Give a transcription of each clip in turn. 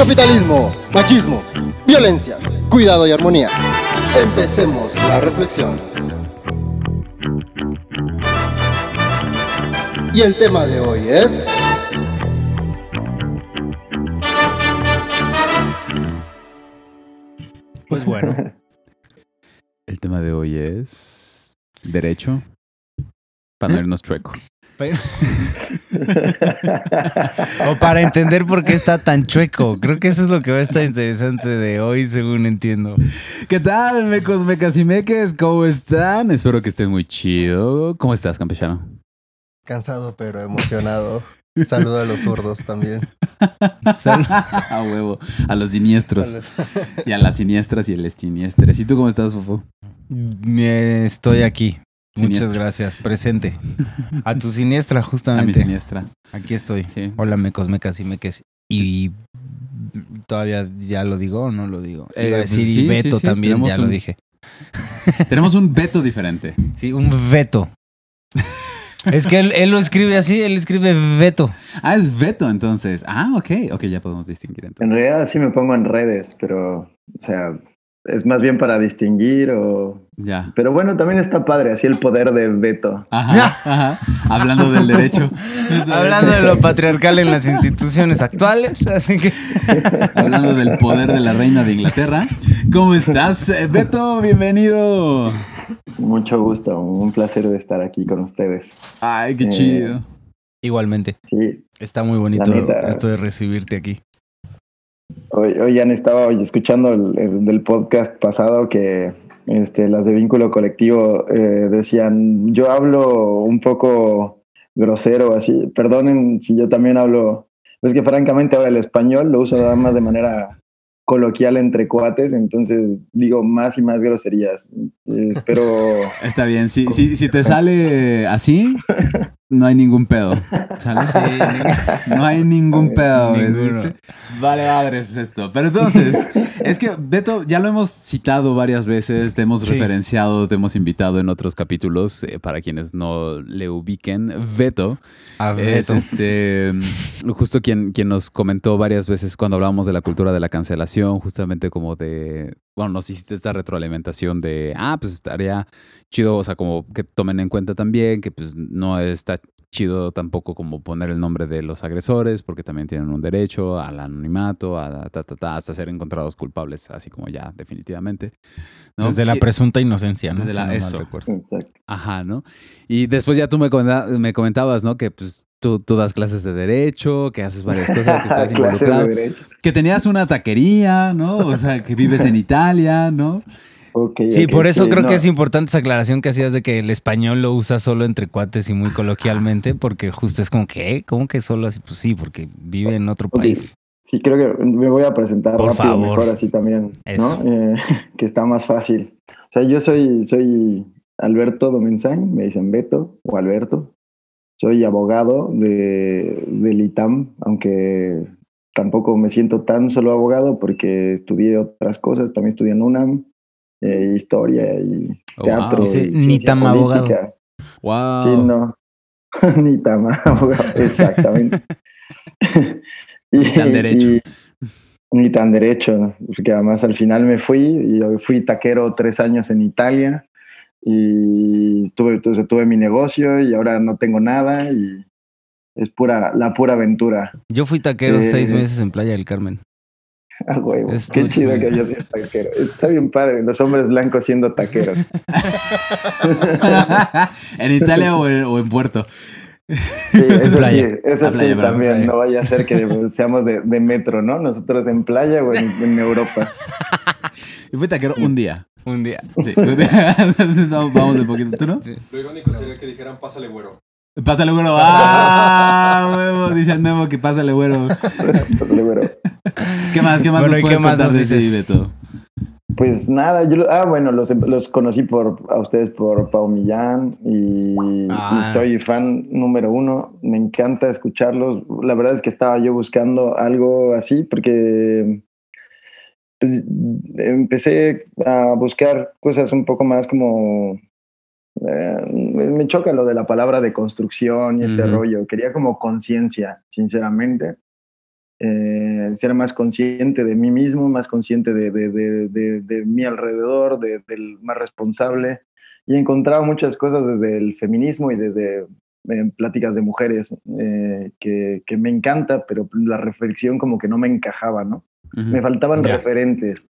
Capitalismo, machismo, violencias, cuidado y armonía. Empecemos la reflexión. Y el tema de hoy es... Pues bueno. El tema de hoy es derecho para no irnos chueco. O para entender por qué está tan chueco. Creo que eso es lo que va a estar interesante de hoy, según entiendo. ¿Qué tal, mecos, mecas y meques? ¿Cómo están? Espero que estén muy chido. ¿Cómo estás, campechano? Cansado pero emocionado. Saludo a los zurdos también. a huevo. A los siniestros. y a las siniestras y a las siniestres. ¿Y tú cómo estás, Fofo? Estoy aquí. Muchas gracias. Presente. A tu siniestra, justamente. A mi siniestra. Aquí estoy. Hola, mecos, mecas y meques. Y todavía ya lo digo o no lo digo. Eh, Iba a decir y veto también, ya lo dije. Tenemos un veto diferente. Sí, un veto. Es que él, lo escribe así, él escribe veto. Ah, es veto entonces. Ah, ok, ok, ya podemos distinguir entonces. En realidad sí me pongo en redes, pero, o sea, es más bien para distinguir o... Ya. Pero bueno, también está padre, así el poder de veto. Ajá, ajá. Hablando del derecho. Hablando de lo patriarcal en las instituciones actuales, así que... Hablando del poder de la reina de Inglaterra. ¿Cómo estás, Beto? Bienvenido. Mucho gusto, un placer de estar aquí con ustedes. Ay, qué chido. Eh, Igualmente. Sí. Está muy bonito esto de recibirte aquí. Hoy, hoy han estado escuchando el, del podcast pasado que este, las de vínculo colectivo eh, decían, yo hablo un poco grosero, así, perdonen si yo también hablo, es que francamente ahora el español lo uso nada más de manera coloquial entre cuates, entonces digo más y más groserías. Espero... Está bien, si, si, si te sale así, no hay ningún pedo. no hay ningún pedo. Vale, madres es esto. Pero entonces, es que Beto, ya lo hemos citado varias veces, te hemos referenciado, te hemos invitado en otros capítulos, eh, para quienes no le ubiquen. Beto, es este, justo quien, quien nos comentó varias veces cuando hablábamos de la cultura de la cancelación, justamente como de, bueno, nos hiciste esta retroalimentación de, ah, pues estaría chido, o sea, como que tomen en cuenta también que pues no está chido tampoco como poner el nombre de los agresores, porque también tienen un derecho al anonimato, a ta, ta, ta, hasta ser encontrados culpables, así como ya, definitivamente. Desde la presunta inocencia, ¿no? Desde la, eso. Ajá, ¿no? Y después ya tú me, me comentabas, ¿no? Que pues tú, tú, das clases de derecho, que haces varias cosas, que estás involucrado. Que tenías una taquería, ¿no? O sea, que vives en Italia, ¿no? Sí, por eso creo que es importante esa aclaración que hacías de que el español lo usa solo entre cuates y muy coloquialmente, porque justo es como que, ¿cómo que solo así? Pues sí, porque vive en otro país. Sí, creo que me voy a presentar por favor. mejor así también, ¿no? Eh, que está más fácil. O sea, yo soy, soy Alberto Domenzain, me dicen Beto o Alberto. Soy abogado de, del ITAM, aunque tampoco me siento tan solo abogado porque estudié otras cosas, también estudié en UNAM, eh, historia y oh, teatro. ni tan abogado. Wow. Sí, no. ni tan abogado, exactamente. ni tan derecho. ni tan derecho, porque además al final me fui y fui taquero tres años en Italia y tuve, entonces tuve mi negocio y ahora no tengo nada y es pura, la pura aventura. Yo fui taquero eh, seis meses en Playa del Carmen. Huevo. Qué chido que yo sea taquero. Está bien padre, los hombres blancos siendo taqueros. ¿En Italia o en, Puerto? Sí, eso sí, eso sí también. No vaya a ser que seamos de, metro, ¿no? Nosotros en playa o en, Europa. Y fui taquero un día. Un día. Sí. Entonces vamos, vamos de poquito. ¿Tú no? Lo irónico sería que dijeran, pásale, güero. Pásale, güero. ¡Ah, huevo! Dice el memo que pásale, güero. pásale, güero. ¿Qué más? ¿Qué más nos puedes contar de ese Beto? Pues nada, yo, ah, bueno, los, los conocí por, a ustedes por Pau Millán y, ah. soy fan número uno. Me encanta escucharlos. La verdad es que estaba yo buscando algo así porque pues, empecé a buscar cosas un poco más como eh, me choca lo de la palabra de construcción y ese rollo. Quería como conciencia, sinceramente. Eh, ser más consciente de mí mismo, más consciente de, de, de, de mi alrededor, del más responsable. Y he encontrado muchas cosas desde el feminismo y desde eh, pláticas de mujeres que, que, me encanta, pero la reflexión como que no me encajaba, ¿no? Me faltaban referentes.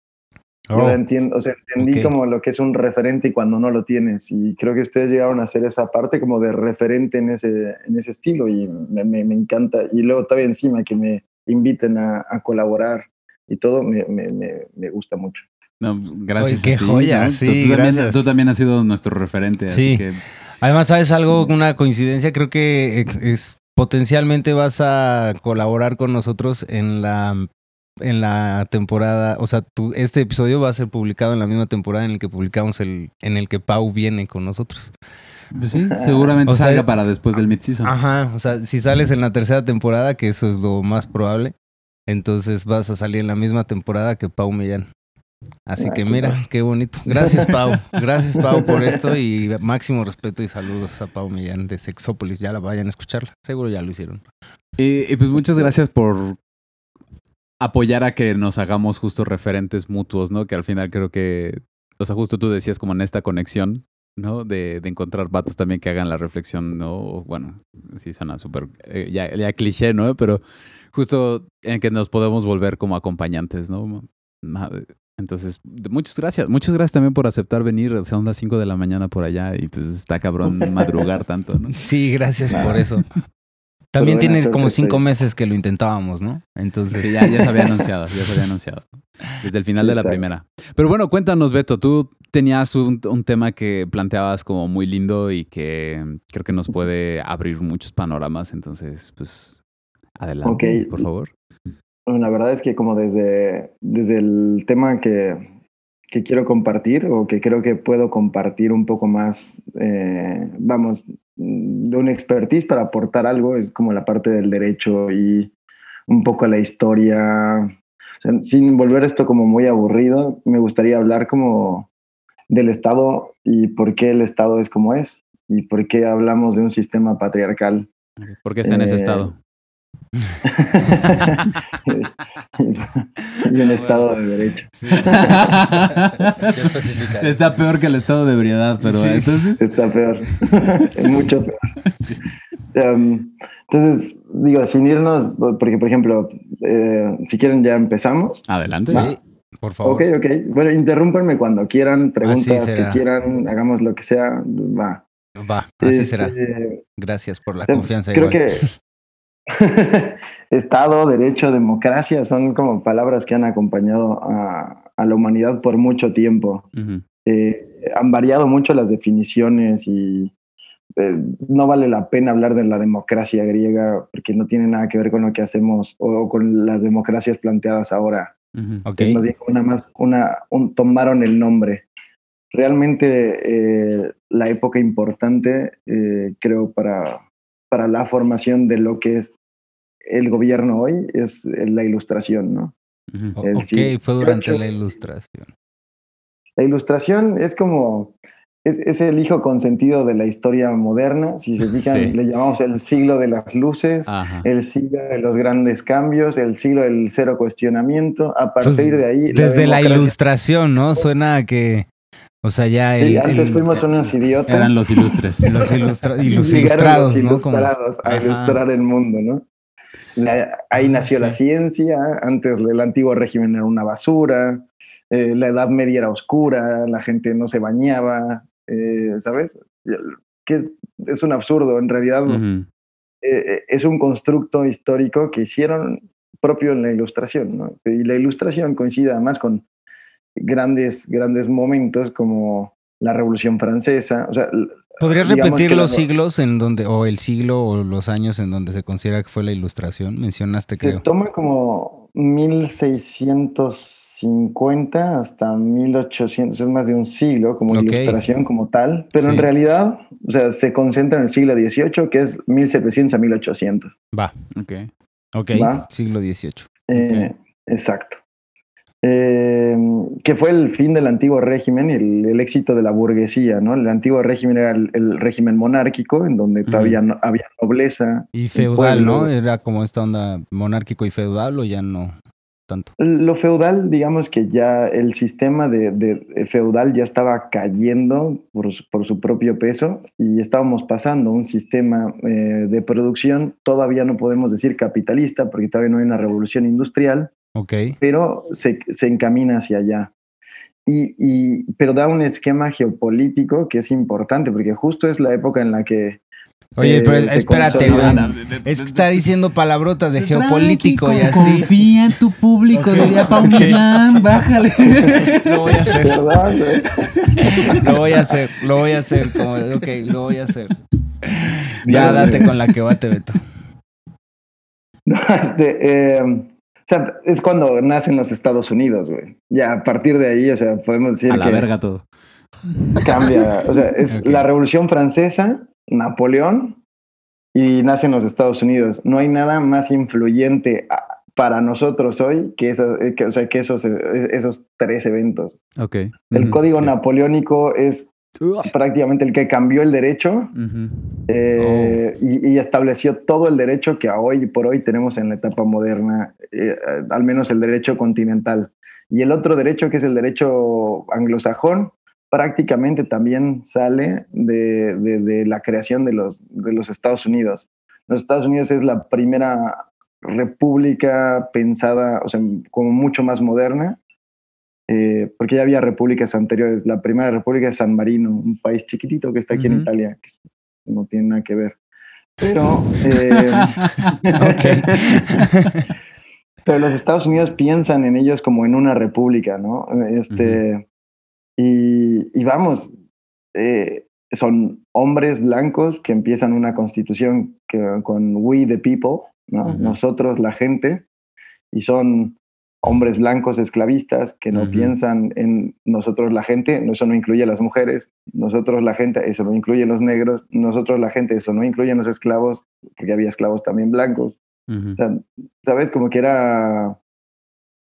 Yo oh. entiendo, o sea, entendí como lo que es un referente y cuando no lo tienes. Y creo que ustedes llegaron a hacer esa parte como de referente en ese, en ese estilo y me, me, encanta. Y luego todavía encima que me inviten a, a colaborar y todo, me, me gusta mucho. No, gracias. qué joya, sí. Tú, También, tú, También, has sido nuestro referente. Sí. Así que... Además, ¿sabes algo? Una coincidencia, creo que es, potencialmente vas a colaborar con nosotros en la en la temporada, o sea, tu, este episodio va a ser publicado en la misma temporada en el que publicamos el, en el que Pau viene con nosotros. Pues sí, seguramente salga para después del mid Ajá, o sea, si sales en la tercera temporada, que eso es lo más probable, entonces vas a salir en la misma temporada que Pau Millán. Así que mira, qué bonito. Gracias, Pau. Gracias, Pau, por esto y máximo respeto y saludos a Pau Millán de Sexópolis. Ya la vayan a escucharla. Seguro ya lo hicieron. y pues muchas gracias por apoyar a que nos hagamos justo referentes mutuos, ¿no? Que al final creo que, o sea, justo tú decías como en esta conexión, ¿no? De, de encontrar vatos también que hagan la reflexión, ¿no? Bueno, sí suena súper, eh, ya, ya cliché, ¿no? Pero justo en que nos podemos volver como acompañantes, ¿no? Entonces, muchas gracias. Muchas gracias también por aceptar venir. Son las 5 de la mañana por allá y pues está cabrón madrugar tanto, ¿no? Sí, gracias por eso. También tiene como cinco meses que lo intentábamos, ¿no? Entonces. ya, ya se había anunciado, ya se había anunciado. Desde el final de la primera. Pero bueno, cuéntanos, Beto, tú tenías un, tema que planteabas como muy lindo y que creo que nos puede abrir muchos panoramas. Entonces, pues, adelante, por favor. Bueno, la verdad es que como desde, desde el tema que, que quiero compartir o que creo que puedo compartir un poco más, eh, vamos, de una expertise para aportar algo, es como la parte del derecho y un poco la historia. sin volver esto como muy aburrido, me gustaría hablar como del Estado y por qué el Estado es como es y por qué hablamos de un sistema patriarcal. ¿Por qué está en ese eh, estado? y un estado de derecho. Está peor que el estado de ebriedad, pero entonces. Está peor. Mucho peor. Um, entonces, digo, sin irnos, porque por ejemplo, eh, si quieren ya empezamos. Adelante. Sí, por favor. Ok, ok. Bueno, interrúmpanme cuando quieran, preguntas que quieran, hagamos lo que sea, va. Va, así será. Este, Gracias por la confianza. Creo que Estado, derecho, democracia son como palabras que han acompañado a, la humanidad por mucho tiempo. Eh, han variado mucho las definiciones y eh, no vale la pena hablar de la democracia griega porque no tiene nada que ver con lo que hacemos o, con las democracias planteadas ahora. Más más una, tomaron el nombre. Realmente eh, la época importante, creo, para, para la formación de lo que es el gobierno hoy es la ilustración, ¿no? ok, fue durante la ilustración. La ilustración es como, es, el hijo consentido de la historia moderna. Si se fijan, le llamamos el siglo de las luces, el siglo de los grandes cambios, el siglo del cero cuestionamiento. A pues, partir de ahí. Desde la, ilustración, ¿no? Suena a que. O sea, ya el, antes fuimos unos idiotas. Eran los ilustres. los, ilustrados, los ilustrados a ilustrar el mundo, ¿no? ahí nació la ciencia, antes el antiguo régimen era una basura, eh, la Edad Media era oscura, la gente no se bañaba, eh, ¿sabes? Que es un absurdo, en realidad eh, es un constructo histórico que hicieron propio en la ilustración, ¿no? Y la ilustración coincide además con grandes, grandes momentos como la Revolución Francesa, o sea, ¿Podrías repetir los siglos en donde, o el siglo o los años en donde se considera que fue la ilustración? Mencionaste, creo. Se toma como 1650 hasta 1800, es más de un siglo como ilustración como tal, pero en realidad, o sea, se concentra en el siglo XVIII, que es 1700 a 1800. Va, ok. Ok, siglo XVIII. Eh, exacto. Eh, que fue el fin del antiguo régimen y el, éxito de la burguesía, ¿no? El antiguo régimen era el, régimen monárquico, en donde todavía había nobleza. Y feudal, ¿no? Era como esta onda monárquico y feudal o ya no tanto. Lo feudal, digamos que ya el sistema de, feudal ya estaba cayendo por, su propio peso y estábamos pasando un sistema eh, de producción, todavía no podemos decir capitalista porque todavía no hay una revolución industrial, pero se, encamina hacia allá. Y, pero da un esquema geopolítico que es importante, porque justo es la época en la que... Oye, pero eh, espérate, es que está diciendo palabrotas de geopolítico y así. Confía en tu público, diría Pau bájale. Lo voy a hacer. lo voy a hacer, lo voy a hacer. Como, ok, lo voy a hacer. Ya, date con la que bate, Beto. este, eh, sea, es cuando nacen los Estados Unidos, güey. Ya a partir de ahí, o sea, podemos decir. A la verga todo. Cambia. O sea, es la Revolución Francesa, Napoleón y nacen los Estados Unidos. No hay nada más influyente para nosotros hoy que, eh, que, o sea, que esos, eh, esos tres eventos. Ok. El código napoleónico es prácticamente el que cambió el derecho eh, oh. y, estableció todo el derecho que hoy por hoy tenemos en la etapa moderna, eh, al menos el derecho continental. Y el otro derecho, que es el derecho anglosajón, prácticamente también sale de, la creación de los, de los Estados Unidos. Los Estados Unidos es la primera república pensada, o sea, como mucho más moderna, eh, porque ya había repúblicas anteriores. La primera república es San Marino, un país chiquitito que está aquí en Italia, que no tiene nada que ver. Pero, eh, pero los Estados Unidos piensan en ellos como en una república, ¿no? Este, y, vamos, eh, son hombres blancos que empiezan una constitución que, con we the people, ¿no? Nosotros la gente, y son hombres blancos esclavistas que no piensan en nosotros la gente, eso no incluye a las mujeres, nosotros la gente, eso no incluye a los negros, nosotros la gente, eso no incluye a los esclavos, porque había esclavos también blancos. o sea, ¿Sabes? Como que era...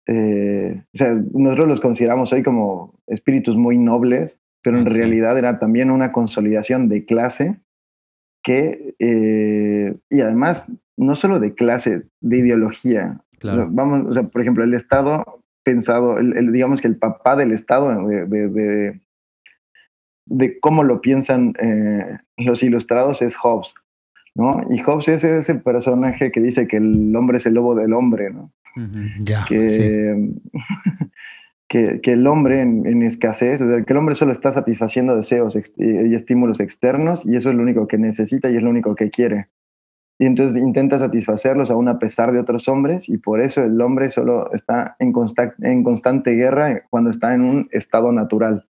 Eh, o sea, nosotros los consideramos hoy como espíritus muy nobles, pero en realidad era también una consolidación de clase que, eh, y además, no solo de clase, de ideología, Vamos, o sea, por ejemplo, el Estado pensado, el, digamos que el papá del Estado, de, de, cómo lo piensan eh, los ilustrados, es Hobbes. ¿no? Y Hobbes es ese personaje que dice que el hombre es el lobo del hombre, ¿no? Ya. Que, que, que, el hombre en, escasez, o sea, que el hombre solo está satisfaciendo deseos y estímulos externos y eso es lo único que necesita y es lo único que quiere y entonces intenta satisfacerlos aún a pesar de otros hombres y por eso el hombre solo está en, en constante guerra cuando está en un estado natural.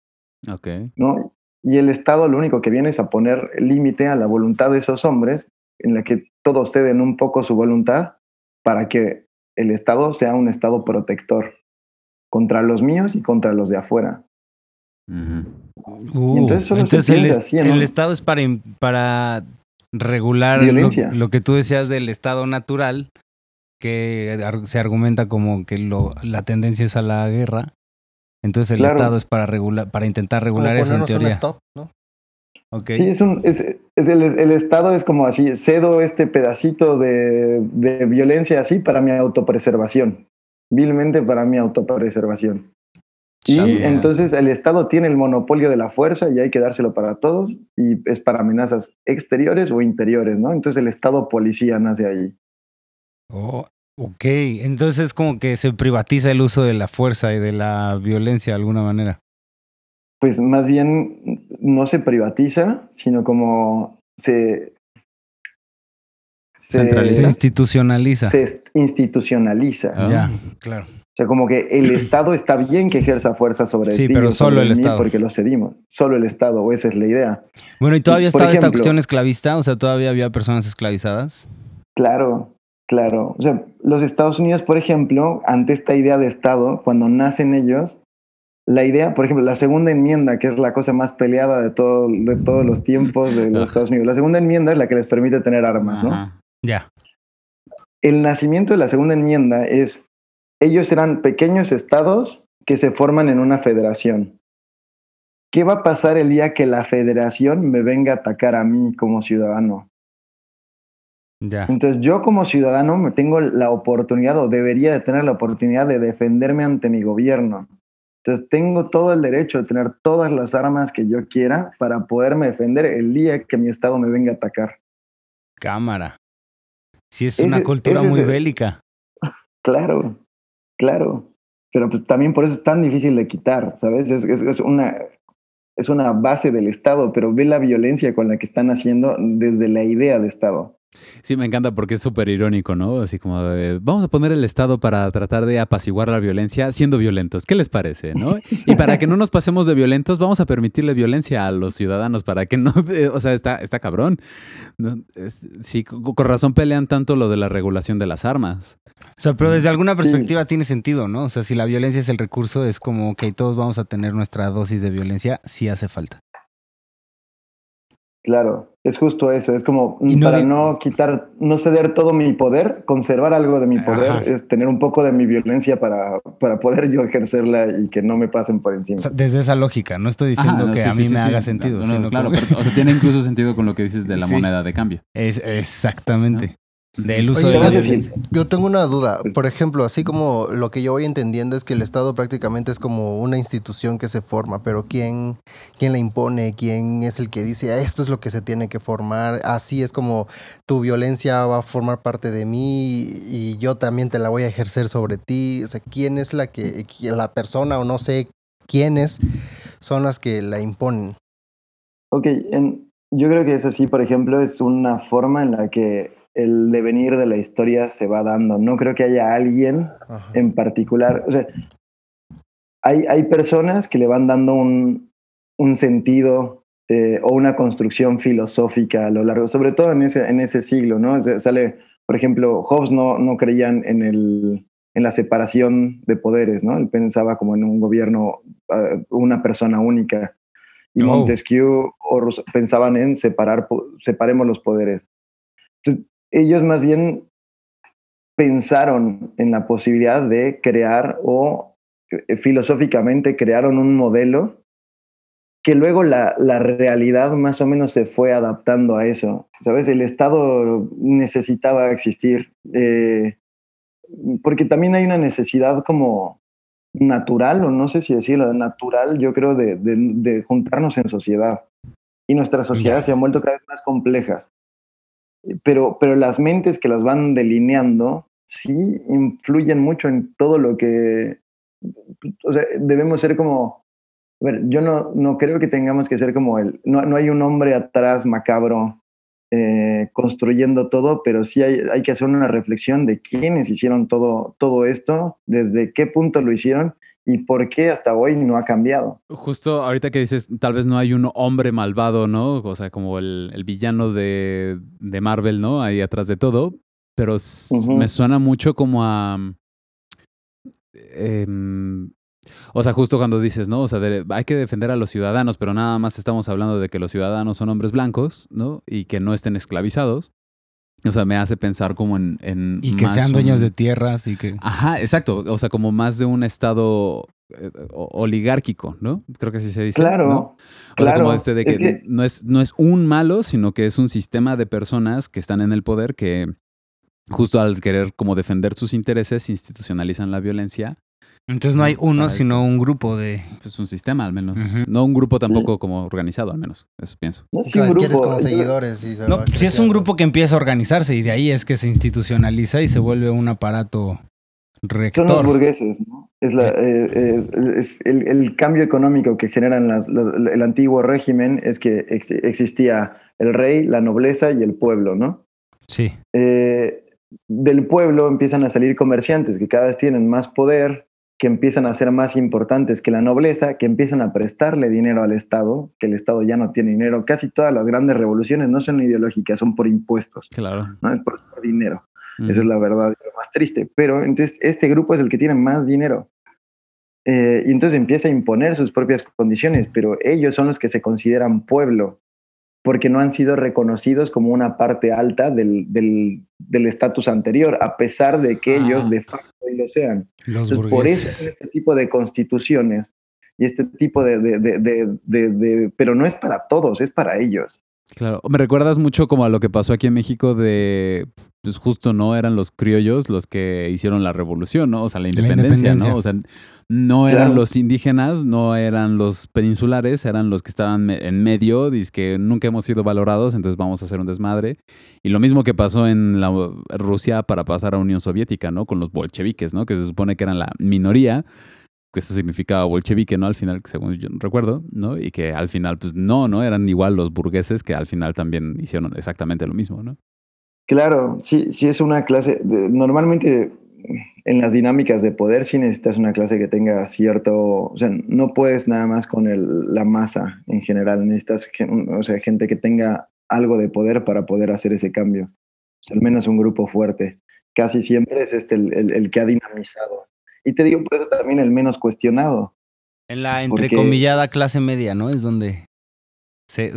Okay. ¿no? Y el Estado lo único que viene es a poner límite a la voluntad de esos hombres, en la que todos ceden un poco su voluntad para que el Estado sea un Estado protector contra los míos y contra los de afuera. entonces, el, el, Estado es para, para regular lo, que tú decías del estado natural, que se argumenta como que lo, la tendencia es a la guerra. Entonces el Estado es para regular, para intentar regular eso en teoría. Stop, ¿no? Sí, es un, es, es el, el, Estado es como así, cedo este pedacito de, de violencia así para mi autopreservación, vilmente para mi autopreservación. Y entonces el Estado tiene el monopolio de la fuerza y hay que dárselo para todos y es para amenazas exteriores o interiores, ¿no? Entonces el Estado policía nace ahí. Oh, ok, entonces como que se privatiza el uso de la fuerza y de la violencia de alguna manera. Pues más bien no se privatiza, sino como se... se Centraliza. Se institucionaliza. Se institucionaliza. Ya, claro. O sea, como que el Estado está bien que ejerza fuerza sobre sí, ti. pero solo el Estado. Porque lo cedimos. Solo el Estado, o esa es la idea. Bueno, ¿y todavía estaba esta cuestión esclavista? O sea, ¿todavía había personas esclavizadas? Claro, claro. O sea, los Estados Unidos, por ejemplo, ante esta idea de Estado, cuando nacen ellos, la idea, por ejemplo, la segunda enmienda, que es la cosa más peleada de, todo, de todos los tiempos de los Estados Unidos, la segunda enmienda es la que les permite tener armas, ¿no? Ya. El nacimiento de la segunda enmienda es ellos eran pequeños estados que se forman en una federación. ¿Qué va a pasar el día que la federación me venga a atacar a mí como ciudadano? Ya. Entonces yo como ciudadano me tengo la oportunidad o debería de tener la oportunidad de defenderme ante mi gobierno. Entonces tengo todo el derecho de tener todas las armas que yo quiera para poderme defender el día que mi estado me venga a atacar. Cámara. Sí, es una cultura muy bélica. Claro, Claro, pero pues también por eso es tan difícil de quitar, ¿sabes? Es, es, una, es una base del Estado, pero ve la violencia con la que están haciendo desde la idea de Estado. Sí, me encanta porque es súper irónico, ¿no? Así como, vamos a poner el Estado para tratar de apaciguar la violencia siendo violentos. ¿Qué les parece, no? Y para que no nos pasemos de violentos, vamos a permitirle violencia a los ciudadanos para que no, o sea, está, está cabrón. sí, con razón pelean tanto lo de la regulación de las armas. O sea, pero desde alguna perspectiva tiene sentido, ¿no? O sea, si la violencia es el recurso, es como que todos vamos a tener nuestra dosis de violencia si hace falta. Claro, es justo eso, es como para no quitar, no ceder todo mi poder, conservar algo de mi poder, es tener un poco de mi violencia para, para poder yo ejercerla y que no me pasen por encima. desde esa lógica, no estoy diciendo que a mí me haga sentido. claro, o sea, tiene incluso sentido con lo que dices de la moneda de cambio. Es, exactamente del uso de la violencia. Yo tengo una duda. Por ejemplo, así como lo que yo voy entendiendo es que el Estado prácticamente es como una institución que se forma, pero ¿quién, quién la impone? ¿Quién es el que dice esto es lo que se tiene que formar? Así es como tu violencia va a formar parte de mí y yo también te la voy a ejercer sobre ti. O sea, ¿quién es la que, la persona o no sé quiénes son las que la imponen? Ok, yo creo que es así, por ejemplo, es una forma en la que el devenir de la historia se va dando. No creo que haya alguien en particular. O sea, hay, hay personas que le van dando un, un sentido eh, o una construcción filosófica a lo largo, sobre todo en ese, en ese siglo, ¿no? sale, por ejemplo, Hobbes no, no creían en, el, en la separación de poderes, ¿no? Él pensaba como en un gobierno, ah, una persona única. Y Montesquieu o pensaban en separar, separemos los poderes. Entonces, ellos más bien pensaron en la posibilidad de crear o eh, filosóficamente crearon un modelo que luego la, la, realidad más o menos se fue adaptando a eso. ¿Sabes? El Estado necesitaba existir, eh, porque también hay una necesidad como natural, o no sé si decirlo, natural, yo creo, de, de, de juntarnos en sociedad. Y nuestras sociedades se han vuelto cada vez más complejas pero, pero las mentes que las van delineando sí influyen mucho en todo lo que, o sea, debemos ser como, a ver, yo no, no creo que tengamos que ser como el, no, no hay un hombre atrás macabro eh, construyendo todo, pero sí hay, hay que hacer una reflexión de quiénes hicieron todo, todo esto, desde qué punto lo hicieron y por qué hasta hoy no ha cambiado. Justo ahorita que dices, tal vez no hay un hombre malvado, ¿no? O sea, como el, el villano de, de, Marvel, ¿no? Ahí atrás de todo, pero me suena mucho como a... Em, o sea, justo cuando dices, ¿no? O sea, hay que defender a los ciudadanos, pero nada más estamos hablando de que los ciudadanos son hombres blancos, ¿no? Y que no estén esclavizados. O sea, me hace pensar como en... y que sean dueños de tierras y que... Ajá, exacto. O sea, como más de un estado eh, oligárquico, ¿no? Creo que así se dice. Claro. ¿no? O sea, como este de que, No, es, no es un malo, sino que es un sistema de personas que están en el poder que justo al querer como defender sus intereses institucionalizan la violencia entonces no hay uno, sino un grupo de... Pues un sistema al menos. No un grupo tampoco como organizado al menos, eso pienso. No, si quieres como seguidores. Y no, si es un grupo que empieza a organizarse y de ahí es que se institucionaliza y se vuelve un aparato rector. Son los burgueses, ¿no? Es, la, eh, es, el, cambio económico que generan las, el antiguo régimen es que existía el rey, la nobleza y el pueblo, ¿no? Sí. Eh, del pueblo empiezan a salir comerciantes que cada vez tienen más poder, que empiezan a ser más importantes que la nobleza, que empiezan a prestarle dinero al Estado, que el Estado ya no tiene dinero. Casi todas las grandes revoluciones no son ideológicas, son por impuestos. Claro. No es por, dinero. Esa es la verdad, lo más triste. Pero entonces este grupo es el que tiene más dinero. Eh, y entonces empieza a imponer sus propias condiciones, pero ellos son los que se consideran pueblo porque no han sido reconocidos como una parte alta del estatus del, anterior, a pesar de que ellos de facto lo sean. por eso este tipo de constituciones y este tipo de, de, Pero no es para todos, es para ellos. Claro, me recuerdas mucho como a lo que pasó aquí en México de pues justo no eran los criollos los que hicieron la revolución, ¿no? O sea, la independencia, ¿no? O sea, no eran los indígenas, no eran los peninsulares, eran los que estaban en medio, dice que nunca hemos sido valorados, entonces vamos a hacer un desmadre. Y lo mismo que pasó en la Rusia para pasar a Unión Soviética, ¿no? Con los bolcheviques, ¿no? Que se supone que eran la minoría, que eso significaba bolchevique, ¿no? Al final, según yo recuerdo, ¿no? Y que al final, pues no, ¿no? Eran igual los burgueses que al final también hicieron exactamente lo mismo, ¿no? Claro, sí, sí es una clase. normalmente en las dinámicas de poder sí necesitas una clase que tenga cierto, o sea, no puedes nada más con el, la masa en general, necesitas o sea, gente que tenga algo de poder para poder hacer ese cambio, al menos un grupo fuerte. Casi siempre es este el, el, que ha dinamizado. Y te digo por eso también el menos cuestionado. En la entrecomillada clase media, ¿no? Es donde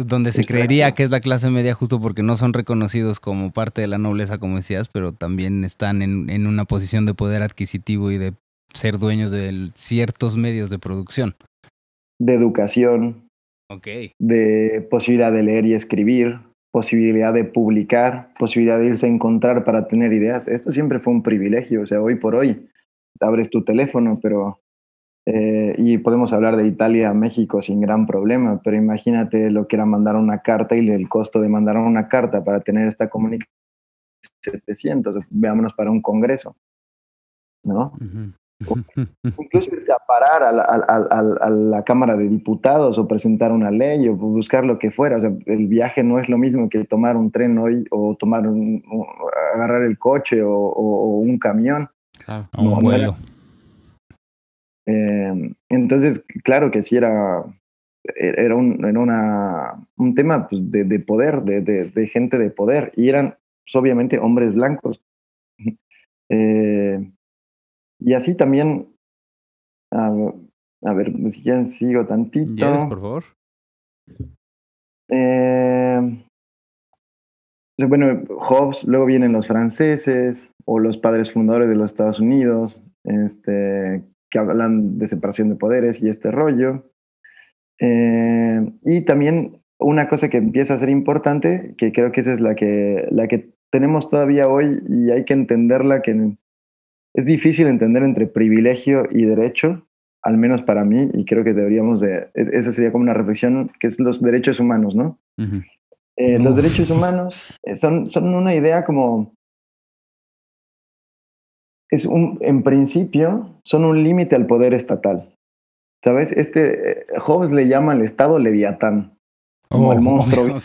donde se creería que es la clase media justo porque no son reconocidos como parte de la nobleza, como decías, pero también están en, en una posición de poder adquisitivo y de ser dueños de ciertos medios de producción. De educación. Ok. De posibilidad de leer y escribir, posibilidad de publicar, posibilidad de irse a encontrar para tener ideas. Esto siempre fue un privilegio. O sea, hoy por hoy abres tu teléfono, pero eh, y podemos hablar de Italia a México sin gran problema, pero imagínate lo que era mandar una carta y el costo de mandar una carta para tener esta comunicación 700, veámonos para un congreso, ¿no? Incluso irte a parar a la, Cámara de Diputados o presentar una ley o buscar lo que fuera. O sea, el viaje no es lo mismo que tomar un tren hoy o tomar un, agarrar el coche o, un camión. Un vuelo. Eh, entonces, claro que sí era, era, un, era una, un tema pues, de, poder, de, de, gente de poder, y eran pues, obviamente hombres blancos. Eh, y así también, a, ver, si ya sigo tantito. por favor. Eh, bueno, Hobbes, luego vienen los franceses o los padres fundadores de los Estados Unidos, este, que hablan de separación de poderes y este rollo. Eh, y también una cosa que empieza a ser importante, que creo que esa es la que, la que tenemos todavía hoy y hay que entenderla, que es difícil entender entre privilegio y derecho, al menos para mí, y creo que deberíamos de, esa sería como una reflexión, que es los derechos humanos, ¿no? Eh, los derechos humanos eh, son, son una idea como es un, en principio, son un límite al poder estatal. ¿Sabes? Este, eh, Hobbes le llama al Estado Leviatán. Como el oh, monstruo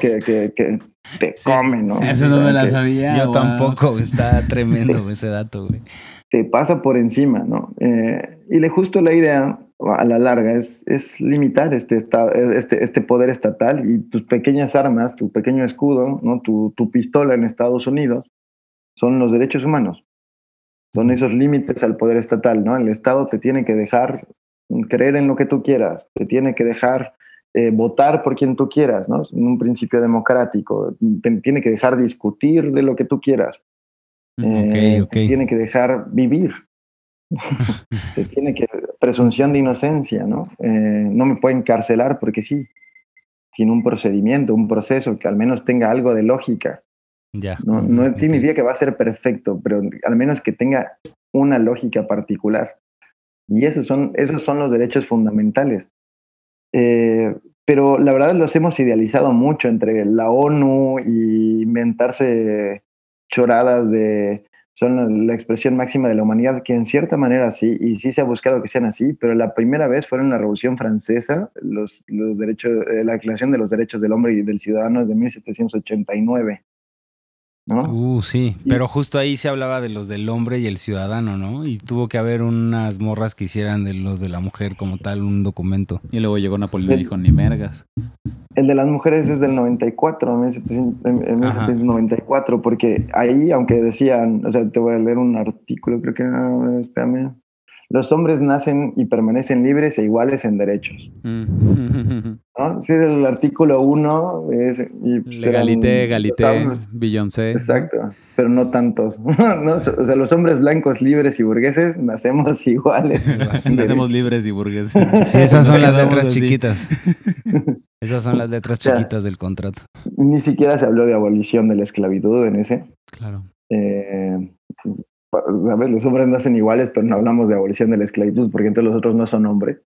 que, que, que, te come, ¿no? eso no me la sabía. Yo tampoco, está tremendo ese dato, güey. Te pasa por encima, ¿no? Eh, y le justo la idea, a la larga, es, es limitar este, este, este poder estatal y tus pequeñas armas, tu pequeño escudo, ¿no? Tu, tu pistola en Estados Unidos, son los derechos humanos son esos límites al poder estatal, ¿no? El Estado te tiene que dejar creer en lo que tú quieras, te tiene que dejar eh, votar por quien tú quieras, ¿no? En un principio democrático, te tiene que dejar discutir de lo que tú quieras, eh, te tiene que dejar vivir, te tiene que presunción de inocencia, ¿no? Eh, no me pueden encarcelar porque sí, sin un procedimiento, un proceso que al menos tenga algo de lógica. No, no significa que va a ser perfecto, pero al menos que tenga una lógica particular. Y esos son, esos son los derechos fundamentales. Eh, pero la verdad los hemos idealizado mucho entre la ONU y inventarse choradas de son la expresión máxima de la humanidad, que en cierta manera sí, y sí se ha buscado que sean así, pero la primera vez fueron la Revolución Francesa, los, los derechos, eh, la Declaración de los Derechos del Hombre y del Ciudadano es de 1789. ¿no? Uh, sí, pero justo ahí se hablaba de los del hombre y el ciudadano, ¿no? Y tuvo que haber unas morras que hicieran de los de la mujer como tal un documento. Y luego llegó Napoleón y dijo, ni mergas. El de las mujeres es del 94, 1994, porque ahí, aunque decían, o sea, te voy a leer un artículo, creo que, ah, espérame, los hombres nacen y permanecen libres e iguales en derechos. Mm. ¿No? Sí, el artículo 1 es... Y pues, Legalité, egalité, Beyoncé. Exacto, pero no tantos. ¿no? O sea, los hombres blancos, libres y burgueses nacemos iguales. nacemos libres y burgueses. Sí, esas son las letras chiquitas. Esas son las letras chiquitas del contrato. Ni siquiera se habló de abolición de la esclavitud en ese. Claro. Eh, ¿sabes? Los hombres nacen iguales, pero no hablamos de abolición de la esclavitud, porque entonces los otros no son hombres.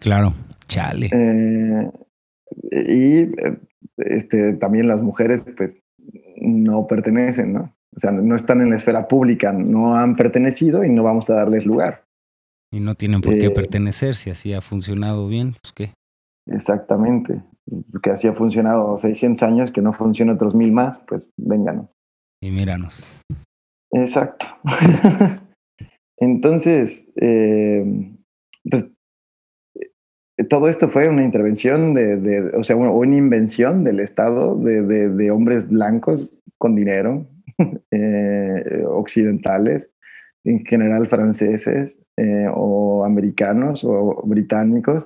Claro, chale. Eh, y este, también las mujeres, pues, no pertenecen, ¿no? O sea, no están en la esfera pública, no han pertenecido y no vamos a darles lugar. Y no tienen por qué eh, pertenecer, si así ha funcionado bien, pues qué. Exactamente, porque así ha funcionado 600 años, que no funciona otros mil más, pues vénganos. Y míranos. Exacto. Entonces, eh, pues eh, todo esto fue una intervención de, o sea, una, invención del Estado de, hombres blancos con dinero, eh, occidentales, en general franceses o americanos o británicos.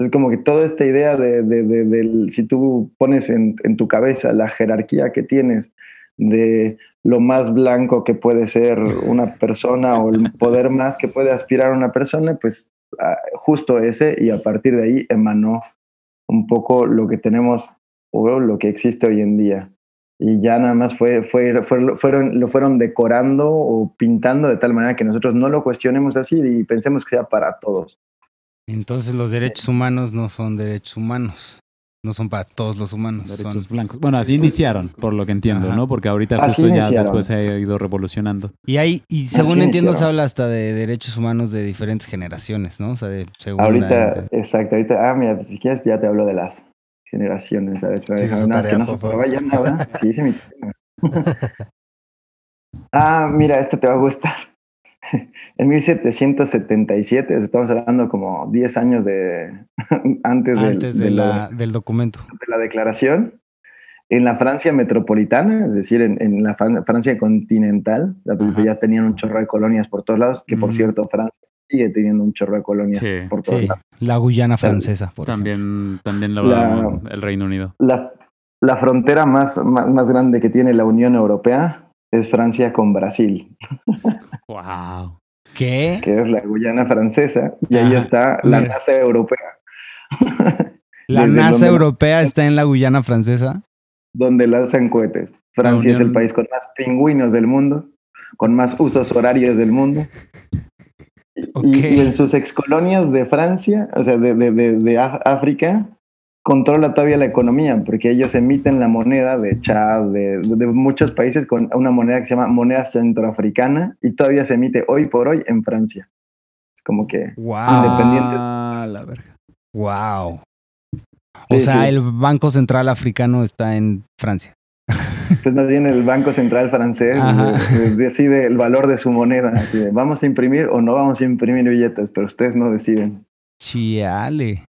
Entonces, como que toda esta idea de, si tú pones en, tu cabeza la jerarquía que tienes de lo más blanco que puede ser una persona o el poder más que puede aspirar una persona, pues ah, justo ese y a partir de ahí emanó un poco lo que tenemos o lo que existe hoy en día. Y ya nada más fue, fue, fueron, lo fueron decorando o pintando de tal manera que nosotros no lo cuestionemos así y pensemos que sea para todos. Entonces los derechos humanos no son derechos humanos no son para todos los humanos. Derechos blancos. Bueno, así iniciaron, por lo que entiendo, ¿no? Porque ahorita justo ya después se ha ido revolucionando. Y hay, y según entiendo, se habla hasta de derechos humanos de diferentes generaciones, ¿no? O sea, de segunda. Ahorita, exacto, ahorita, ah, mira, pues, si quieres ya te hablo de las generaciones, ¿sabes? sí, que no se vaya nada. Sí, sí, mi Ah, mira, este te va a gustar. En 1777, estamos hablando como 10 años de, antes, del, documento. De la declaración. En la Francia metropolitana, es decir, en, la Francia continental, ya tenían un chorro de colonias por todos lados, que por cierto, Francia sigue teniendo un chorro de colonias por todos lados. La Guyana francesa, por También, también la, el Reino Unido. La, la frontera más, más grande que tiene la Unión Europea es Francia con Brasil. ¡Wow! ¿Qué? Que es la Guyana francesa. Y ahí está la NASA europea. ¿La NASA europea está en la Guyana francesa? Donde lanzan cohetes. Francia es el país con más pingüinos del mundo, con más usos horarios del mundo. Y, en sus excolonias de Francia, o sea, de, de, de África, controla todavía la economía, porque ellos emiten la moneda de Chad, de, muchos países con una moneda que se llama moneda centroafricana y todavía se emite hoy por hoy en Francia. Es como que independiente. la verga. Wow. O sea, el Banco Central Africano está en Francia. Pues más bien el Banco Central francés decide el valor de su moneda. vamos a imprimir o no vamos a imprimir billetes, pero ustedes no deciden. Chiale.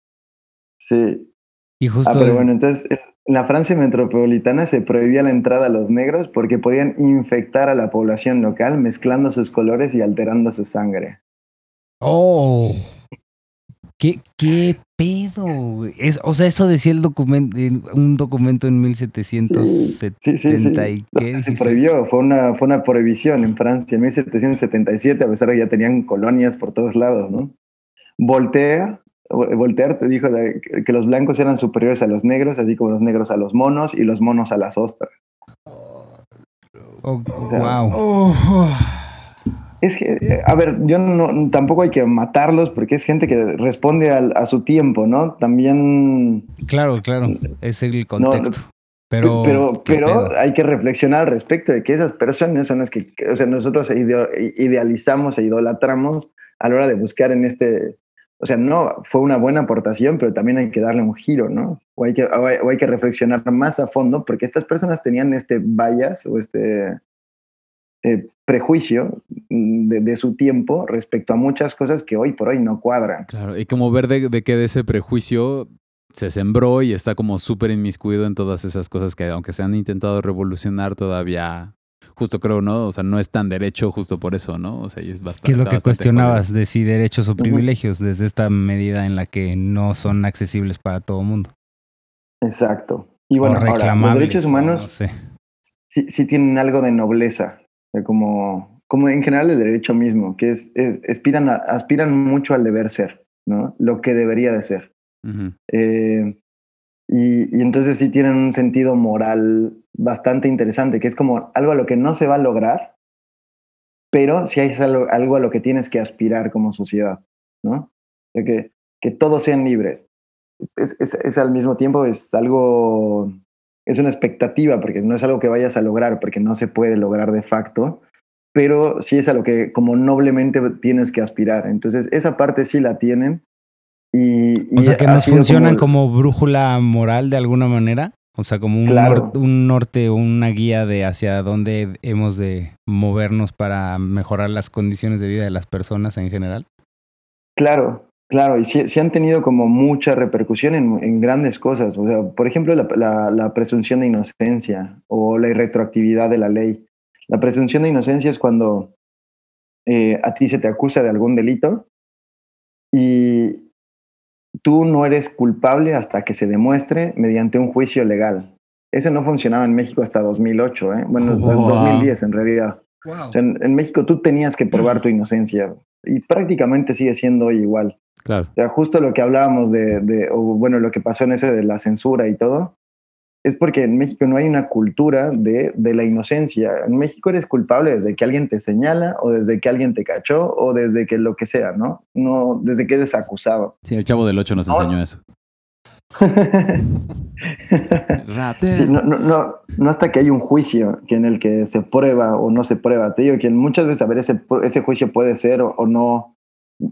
Sí, y justo. Ah, pero bueno, entonces en la Francia metropolitana se prohibía la entrada a los negros porque podían infectar a la población local mezclando sus colores y alterando su sangre. ¡Oh! ¿Qué, qué pedo? Es, o sea, eso decía el documento, un documento en 1770 sí, sí, sí, y qué. Se prohibió, fue una, fue una prohibición en Francia en 1777, a pesar de que ya tenían colonias por todos lados, ¿no? Voltaire Voltaire te dijo que los blancos eran superiores a los negros, así como los negros a los monos y los monos a las ostras. Oh, wow. Es que, a ver, yo no, tampoco hay que matarlos porque es gente que responde a, su tiempo, ¿no? También. Claro, claro, es el contexto. pero, pero, pero hay que reflexionar al respecto de que esas personas son las que, o sea, nosotros idealizamos e idolatramos a la hora de buscar en este o sea, no, fue una buena aportación, pero también hay que darle un giro, ¿no? O hay que, o hay, que reflexionar más a fondo, porque estas personas tenían este bias o este eh, prejuicio de, su tiempo respecto a muchas cosas que hoy por hoy no cuadran. Claro, y como ver de, de qué de ese prejuicio se sembró y está como súper inmiscuido en todas esas cosas que aunque se han intentado revolucionar todavía justo creo, ¿no? O sea, no es tan derecho justo por eso, ¿no? O sea, y es bastante. ¿Qué es lo que cuestionabas de si derechos o privilegios desde esta medida en la que no son accesibles para todo mundo? Exacto. Y bueno, ahora, los derechos humanos sí, tienen algo de nobleza, como, como en general el derecho mismo, que es, aspiran, aspiran mucho al deber ser, ¿no? Lo que debería de ser. eh, y, entonces sí tienen un sentido moral bastante interesante, que es como algo a lo que no se va a lograr, pero sí hay algo, a lo que tienes que aspirar como sociedad, ¿no? De que, que todos sean libres. Es, es, al mismo tiempo es algo, es una expectativa, porque no es algo que vayas a lograr, porque no se puede lograr de facto, pero sí es a lo que como noblemente tienes que aspirar. Entonces, esa parte sí la tienen o sea, que nos funcionan como... brújula moral de alguna manera. O sea, como un, un norte o una guía de hacia dónde hemos de movernos para mejorar las condiciones de vida de las personas en general. Claro, claro. Y sí, han tenido como mucha repercusión en, grandes cosas. O sea, por ejemplo, la, presunción de inocencia o la irretroactividad de la ley. La presunción de inocencia es cuando eh, a ti se te acusa de algún delito y, tú no eres culpable hasta que se demuestre mediante un juicio legal. Eso no funcionaba en México hasta 2008, ¿eh? bueno, 2010 en realidad. en, México tú tenías que probar tu inocencia y prácticamente sigue siendo igual. Claro. O sea, justo lo que hablábamos de, de o bueno, lo que pasó en ese de la censura y todo, es porque en México no hay una cultura de, de, la inocencia. En México eres culpable desde que alguien te señala o desde que alguien te cachó o desde que lo que sea, ¿no? No, desde que eres acusado. Sí, el chavo del 8 nos enseñó eso. no, no, no, no, hasta que hay un juicio que en el que se prueba o no se prueba. Te digo que muchas veces a ver ese, ese juicio puede ser o, no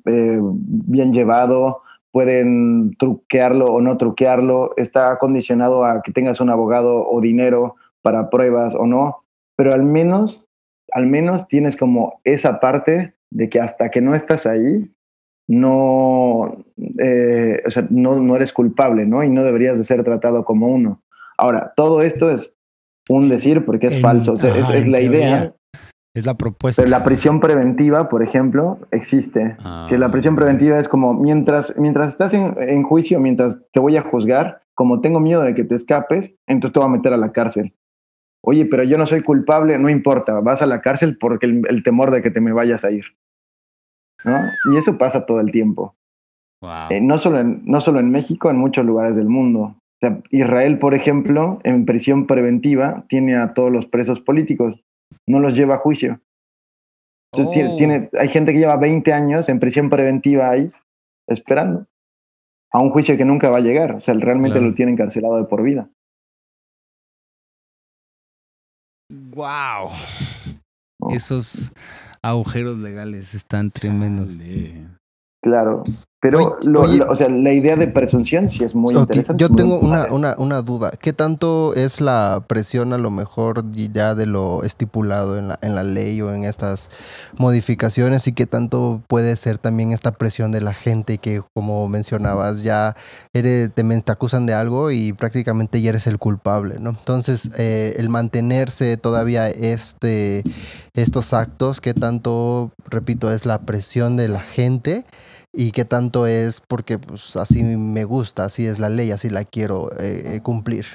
eh, bien llevado pueden truquearlo o no truquearlo, está condicionado a que tengas un abogado o dinero para pruebas o no, pero al menos, al menos tienes como esa parte de que hasta que no estás ahí, no, eh, o sea, no, no eres culpable, ¿no? Y no deberías de ser tratado como uno. Ahora, todo esto es un decir porque es falso, es, la idea es la propuesta. Pero la prisión preventiva, por ejemplo, existe. Que la prisión preventiva es como mientras, mientras estás en, juicio, mientras te voy a juzgar, como tengo miedo de que te escapes, entonces te voy a meter a la cárcel. Oye, pero yo no soy culpable, no importa, vas a la cárcel porque el, temor de que te me vayas a ir. ¿No? Y eso pasa todo el tiempo. Eh, no, solo en, no solo en México, en muchos lugares del mundo. Israel, por ejemplo, en prisión preventiva, tiene a todos los presos políticos no los lleva a juicio. Entonces oh. tiene, hay gente que lleva 20 años en prisión preventiva ahí, esperando a un juicio que nunca va a llegar. O sea, realmente lo tienen cancelado de por vida. Wow. Esos agujeros legales están tremendos. Claro. Pero, o sea, la idea de presunción sí es muy interesante. Yo tengo una, una, una, duda. ¿Qué tanto es la presión a lo mejor ya de lo estipulado en la, en la ley o en estas modificaciones y qué tanto puede ser también esta presión de la gente que, como mencionabas, ya eres, te, te acusan de algo y prácticamente ya eres el culpable, ¿no? Entonces, eh, el mantenerse todavía este, estos actos, ¿qué tanto, repito, es la presión de la gente? Y qué tanto es porque pues así me gusta, así es la ley, así la quiero eh, cumplir.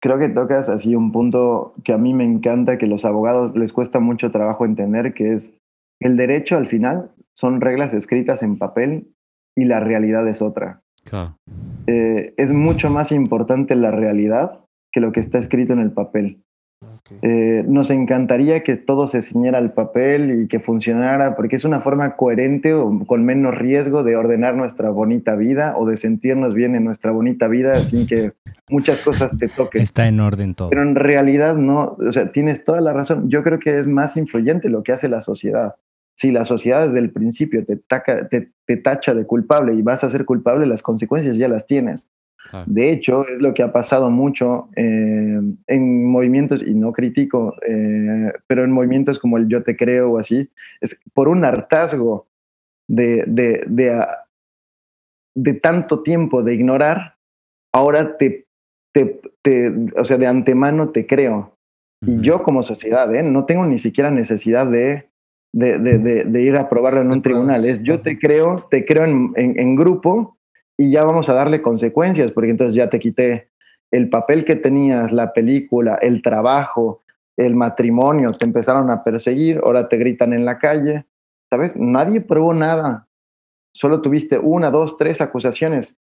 Creo que tocas así un punto que a mí me encanta, que los abogados les cuesta mucho trabajo entender, que es el derecho al final son reglas escritas en papel y la realidad es otra. Eh, es mucho más importante la realidad que lo que está escrito en el papel. Eh, nos encantaría que todo se ciñera al papel y que funcionara, porque es una forma coherente o con menos riesgo de ordenar nuestra bonita vida o de sentirnos bien en nuestra bonita vida sin que muchas cosas te toquen. Está en orden todo. Pero en realidad no, o sea, tienes toda la razón. Yo creo que es más influyente lo que hace la sociedad. si la sociedad desde el principio te, te, tacha de culpable y vas a ser culpable, las consecuencias ya las tienes. De hecho, es lo que ha pasado mucho eh, en movimientos, y no critico, eh, pero en movimientos como el yo te creo o así, es por un hartazgo de, de, de, de tanto tiempo de ignorar, ahora te, te, o sea, de antemano te creo. Y yo como sociedad, ¿eh? no tengo ni siquiera necesidad de, de, de, de ir a probarlo en un tribunal. Es yo te creo, te creo en, en, grupo y ya vamos a darle consecuencias, porque entonces ya te quité el papel que tenías, la película, el trabajo, el matrimonio, te empezaron a perseguir, ahora te gritan en la calle, ¿sabes? Nadie probó nada, solo tuviste una, dos, tres acusaciones.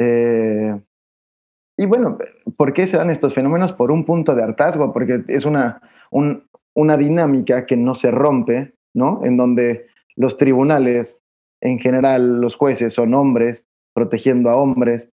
Eh, y bueno, ¿por qué se dan estos fenómenos? Por un punto de hartazgo, porque es una, una dinámica que no se rompe, ¿no? En donde los tribunales, en general los jueces son hombres, protegiendo a hombres,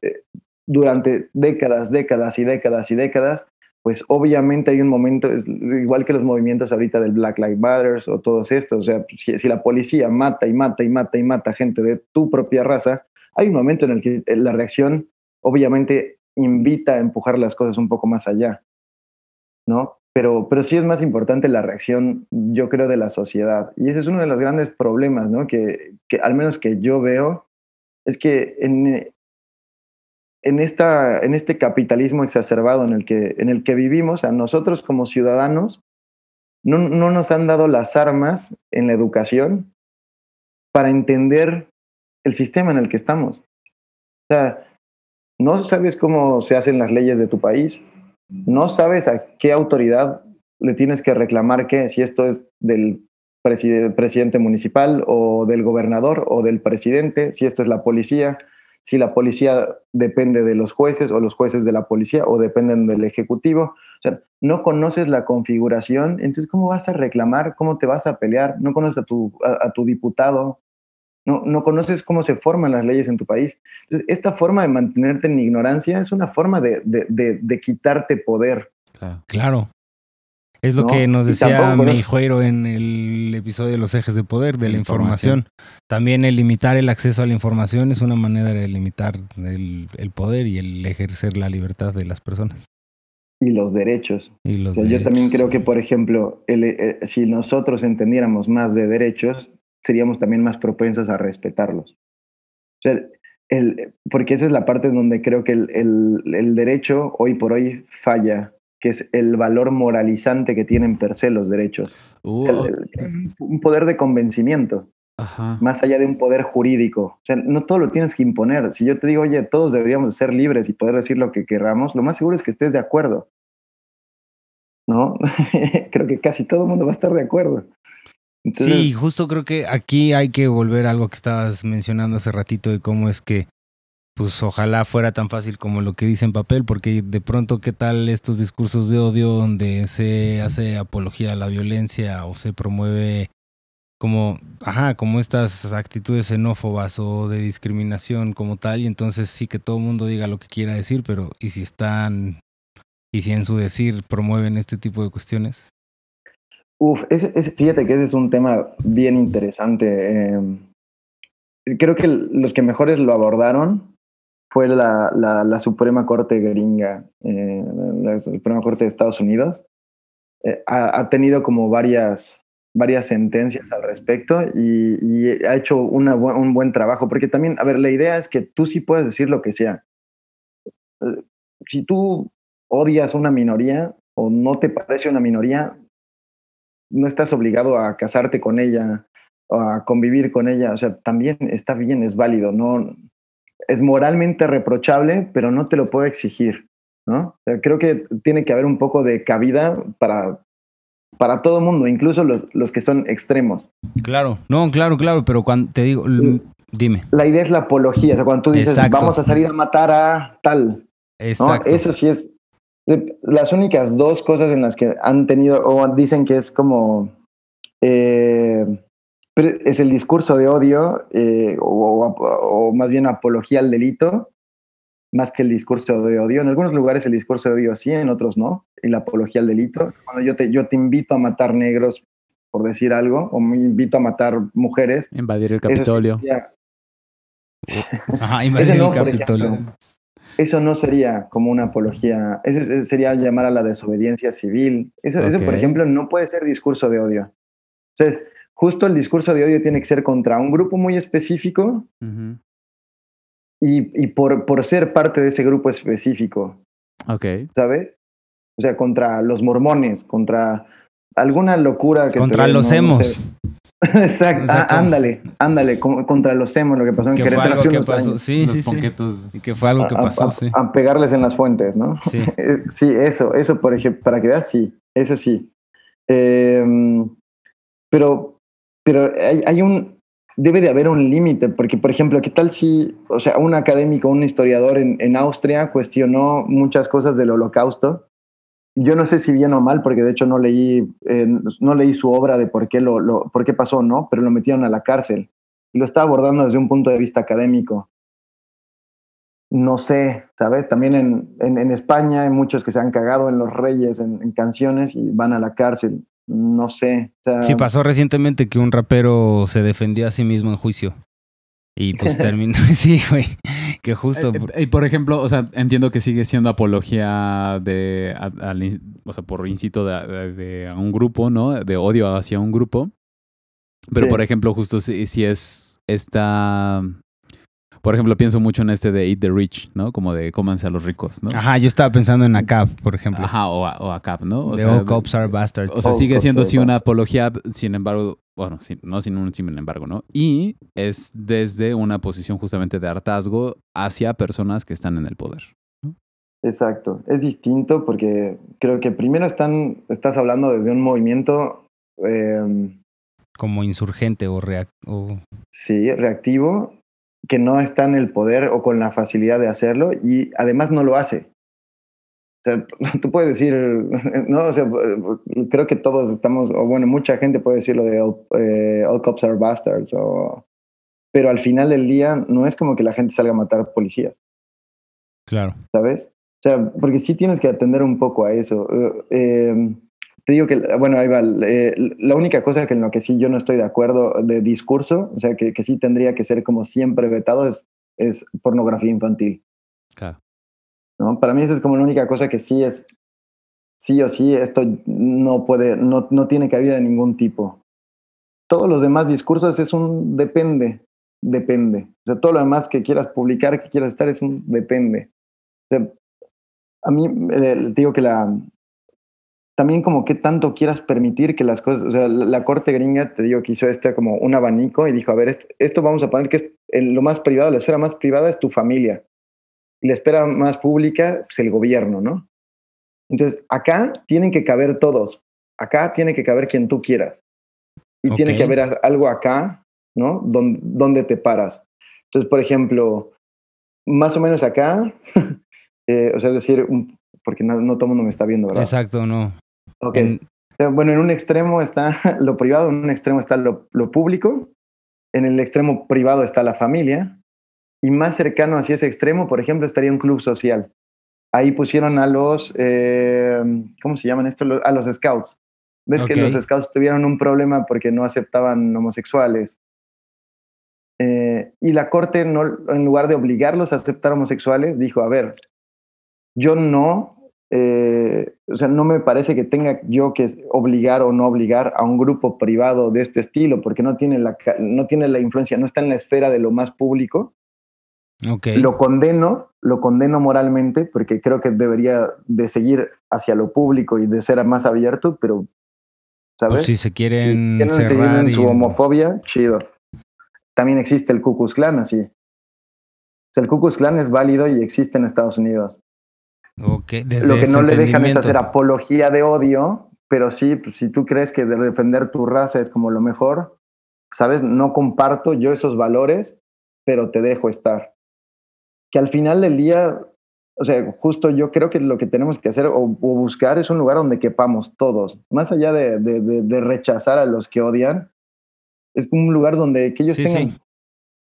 eh, durante décadas, décadas y décadas y décadas, pues obviamente hay un momento, igual que los movimientos ahorita del Black Lives Matter o todos estos, o sea, si, si, la policía mata y mata y mata y mata gente de tu propia raza, hay un momento en el que la reacción obviamente invita a empujar las cosas un poco más allá, ¿no? Pero, pero sí es más importante la reacción, yo creo, de la sociedad. Y ese es uno de los grandes problemas, ¿no? Que, que al menos que yo veo, es que en, en, esta, en este capitalismo exacerbado en el, que, en el que vivimos, a nosotros como ciudadanos, no, no nos han dado las armas en la educación para entender el sistema en el que estamos. O sea, no sabes cómo se hacen las leyes de tu país, no sabes a qué autoridad le tienes que reclamar qué, si esto es del presidente municipal o del gobernador o del presidente, si esto es la policía, si la policía depende de los jueces o los jueces de la policía o dependen del ejecutivo. O sea, no conoces la configuración, entonces ¿cómo vas a reclamar? ¿Cómo te vas a pelear? No conoces a tu, a tu diputado, no, no conoces cómo se forman las leyes en tu país. esta forma de mantenerte en ignorancia es una forma de, de, quitarte poder. Claro. Es lo que nos decía Meijueiro en el episodio de los ejes de poder, de la información. También el limitar el acceso a la información es una manera de limitar el, poder y el ejercer la libertad de las personas. Y los derechos. Y los Yo también creo que, por ejemplo, eh, si nosotros entendiéramos más de derechos, seríamos también más propensos a respetarlos. O sea, el, porque esa es la parte donde creo que el, el, derecho hoy por hoy falla, que es el valor moralizante que tienen per se los derechos. Uh. un poder de convencimiento. Más allá de un poder jurídico. O sea, no todo lo tienes que imponer. Si yo te digo, oye, todos deberíamos ser libres y poder decir lo que queramos, lo más seguro es que estés de acuerdo. ¿No? Creo que casi todo el mundo va a estar de acuerdo sí, justo creo que aquí hay que volver a algo que estabas mencionando hace ratito de cómo es que, pues ojalá fuera tan fácil como lo que dice en papel, porque de pronto, ¿qué tal estos discursos de odio donde se hace apología a la violencia o se promueve como, ajá, como estas actitudes xenófobas o de discriminación como tal, y entonces sí que todo el mundo diga lo que quiera decir, pero ¿y si están, y si en su decir promueven este tipo de cuestiones? Uf, fíjate que ese es un tema bien interesante. Em, creo que los que mejores lo abordaron fue la, la, Suprema Corte gringa, eh, la Suprema Corte de Estados Unidos. Eh, ha, tenido como varias, varias sentencias al respecto y, ha hecho una, un buen trabajo, porque también, a ver, la idea es que tú sí puedes decir lo que sea. Eh, si tú odias una minoría o no te parece una minoría, no estás obligado a casarte con ella o a convivir con ella, o sea, también está bien, es válido, no es moralmente reprochable, pero no te lo puedo exigir, ¿no? creo que tiene que haber un poco de cabida para para todo el mundo, incluso los, los que son extremos. Claro, no, claro, claro, pero cuando te digo, dime. La idea es la apología, o sea, cuando tú dices, vamos a salir a matar a tal. Exacto. Eso sí es, las únicas dos cosas en las que han tenido, o dicen que es como, eh, es el discurso de odio, eh, o, más bien apología al delito, más que el discurso de odio. En algunos lugares el discurso de odio sí, en otros no, y la apología al delito. Cuando yo te, yo te invito a matar negros por decir algo, o me invito a matar mujeres. Invadir el Capitolio. Ajá, invadir el Capitolio. eso no sería como una apología, eso sería llamar a la desobediencia civil. Eso, por ejemplo, no puede ser discurso de odio. O sea, justo el discurso de odio tiene que ser contra un grupo muy específico y, y por, por, ser parte de ese grupo específico. Ok. ¿Sabes? O sea, contra los mormones, contra alguna locura que... Contra los hemos. Exacto, ah, ándale, ándale, contra los hemos, lo que pasó en Querétaro hace unos años. Sí, sí, sí. Y que fue algo que pasó, a, sí. A pegarles en las fuentes, ¿no? Sí. sí, eso, eso, por ejemplo, para que veas, sí, eso sí. Eh, pero, pero hay, hay, un, debe de haber un límite, porque, por ejemplo, ¿qué tal si, o sea, un académico, un historiador en, en Austria cuestionó muchas cosas del holocausto? Yo no sé si bien o mal, porque de hecho no leí, eh, no leí su obra de por qué, lo, lo, por qué pasó, ¿no? Pero lo metieron a la cárcel y lo está abordando desde un punto de vista académico. No sé, ¿sabes? También en, en, en España hay muchos que se han cagado en los reyes, en, en canciones y van a la cárcel no sé. sí, pasó recientemente que un rapero se defendió a sí mismo en juicio. Y pues terminó. sí, güey. Que justo. Eh, eh, y por ejemplo, o sea, entiendo que sigue siendo apología de. o sea, por incito de, a un grupo, ¿no? De odio hacia un grupo. Pero por ejemplo, justo si, si es esta por ejemplo, pienso mucho en este de Eat the Rich, ¿no? Como de cómanse a los ricos, ¿no? Ajá, yo estaba pensando en ACAP, por ejemplo. Ajá, o, a, o ACAP, ¿no? O sea, all cops are bastards. O sea, sigue siendo sí una apología, sin embargo, bueno, no sin un sin embargo, ¿no? Y es desde una posición justamente de hartazgo hacia personas que están en el poder. Exacto, es distinto porque creo que primero están, estás hablando desde un movimiento... Em, como insurgente o, reac o... Sí, reactivo que no está en el poder o con la facilidad de hacerlo y además no lo hace. O sea, tú puedes decir, no, o sea, creo que todos estamos, o bueno, mucha gente puede decir lo de eh, all, cops are bastards, o, pero al final del día no es como que la gente salga a matar policías. Claro. ¿Sabes? O sea, porque sí tienes que atender un poco a eso. Eh, te digo que, bueno, ahí va, eh, la única cosa que en lo que sí yo no estoy de acuerdo de discurso, o sea, que, que sí tendría que ser como siempre vetado, es, es pornografía infantil. Claro. ¿No? Para mí esa es como la única cosa que sí es, sí o sí, esto no puede, no, no tiene cabida de ningún tipo. Todos los demás discursos es un depende, depende. O sea, todo lo demás que quieras publicar, que quieras estar, es un depende. O sea, a mí, eh, digo que la, también como que tanto quieras permitir que las cosas, o sea, la, corte gringa, te digo que hizo este como un abanico y dijo, a ver, esto, vamos a poner que es lo más privado, la esfera más privada es tu familia y la esfera más pública es el gobierno, ¿no? Entonces, acá tienen que caber todos, acá tiene que caber quien tú quieras y tiene que haber algo acá, ¿no? Donde, donde te paras. Entonces, por ejemplo, más o menos acá, eh, o sea, es decir, porque no, no todo el mundo me está viendo, ¿verdad? Exacto, no. Ok. Bueno, en un extremo está lo privado, en un extremo está lo, lo, público, en el extremo privado está la familia, y más cercano hacia ese extremo, por ejemplo, estaría un club social. Ahí pusieron a los, eh, ¿cómo se llaman esto? A los scouts. ¿Ves que los scouts tuvieron un problema porque no aceptaban homosexuales? Eh, y la corte, no, en lugar de obligarlos a aceptar homosexuales, dijo, a ver, yo no eh, o sea, no me parece que tenga yo que obligar o no obligar a un grupo privado de este estilo, porque no tiene la, no tiene la influencia, no está en la esfera de lo más público. Okay. Lo condeno, lo condeno moralmente, porque creo que debería de seguir hacia lo público y de ser más abierto, pero, ¿sabes? Pues si se quieren, si seguir en su homofobia, chido. También existe el Ku Klux Klan, así. O sea, el Ku Klux Klan es válido y existe en Estados Unidos. Okay, Lo que no le dejan es hacer apología de odio, pero sí, pues, si tú crees que de defender tu raza es como lo mejor, ¿sabes? No comparto yo esos valores, pero te dejo estar. Que al final del día, o sea, justo yo creo que lo que tenemos que hacer o, buscar es un lugar donde quepamos todos, más allá de, de, de, rechazar a los que odian, es un lugar donde que ellos tengan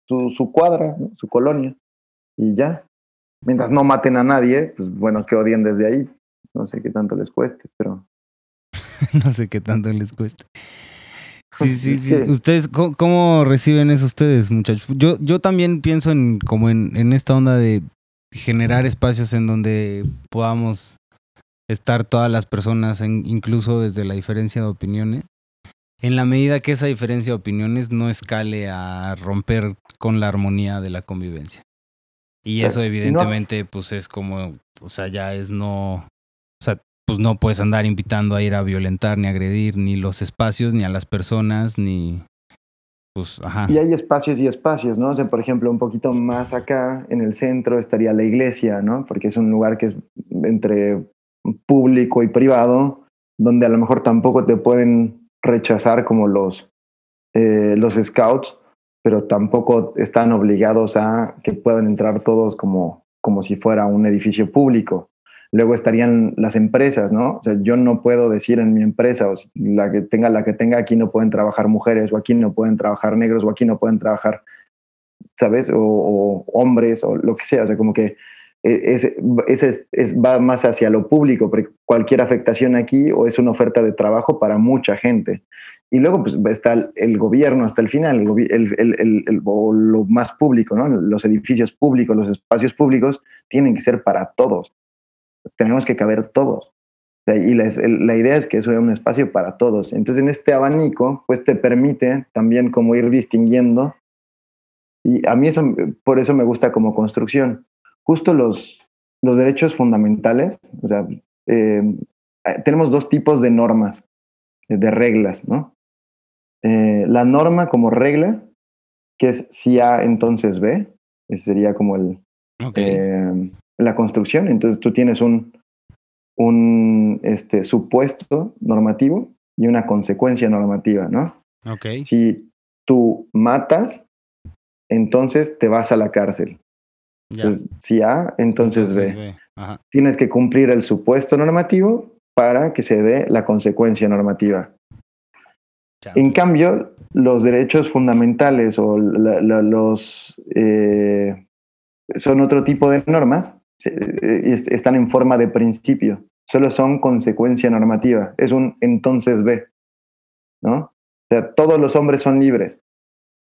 Su, su, cuadra, su colonia, y ya mientras no maten a nadie, pues bueno, que odien desde ahí. No sé qué tanto les cueste, pero... no sé qué tanto les cueste. Sí, sí, sí. ¿Ustedes cómo, reciben eso ustedes, muchachos? Yo, yo también pienso en como en, en esta onda de generar espacios en donde podamos estar todas las personas, incluso desde la diferencia de opiniones, en la medida que esa diferencia de opiniones no escale a romper con la armonía de la convivencia. Y eso evidentemente pues es como, o sea, ya es no, o sea, pues no puedes andar invitando a ir a violentar ni agredir ni los espacios, ni a las personas, ni, pues, ajá. Y hay espacios y espacios, ¿no? O sea, por ejemplo, un poquito más acá en el centro estaría la iglesia, ¿no? Porque es un lugar que es entre público y privado, donde a lo mejor tampoco te pueden rechazar como los, eh, los scouts, pero tampoco están obligados a que puedan entrar todos como, como si fuera un edificio público. Luego estarían las empresas, ¿no? O sea, yo no puedo decir en mi empresa, o la que tenga la que tenga, aquí no pueden trabajar mujeres, o aquí no pueden trabajar negros, o aquí no pueden trabajar, ¿sabes? O, hombres, o lo que sea. O sea, como que e, ese, es, va más hacia lo público, porque cualquier afectación aquí o es una oferta de trabajo para mucha gente. Y luego pues, está el, gobierno hasta el final, o lo más público. Los edificios públicos, los espacios públicos tienen que ser para todos tenemos que caber todos. Y la, idea es que eso sea un espacio para todos. Entonces, en este abanico, pues te permite también como ir distinguiendo. Y a mí eso, por eso me gusta como construcción. Justo los, los derechos fundamentales, o sea, eh, tenemos dos tipos de normas, de reglas, ¿no? Eh, la norma como regla, que es si A, entonces B, ese sería como el, eh, la construcción. Entonces tú tienes un, un este, supuesto normativo y una consecuencia normativa, ¿no? Ok. Si tú matas, entonces te vas a la cárcel. Entonces, si A, entonces, B. Tienes que cumplir el supuesto normativo para que se dé la consecuencia normativa. En cambio, los derechos fundamentales o los eh, son otro tipo de normas eh, están en forma de principio, solo son consecuencia normativa, es un entonces B, ¿no? O sea, todos los hombres son libres,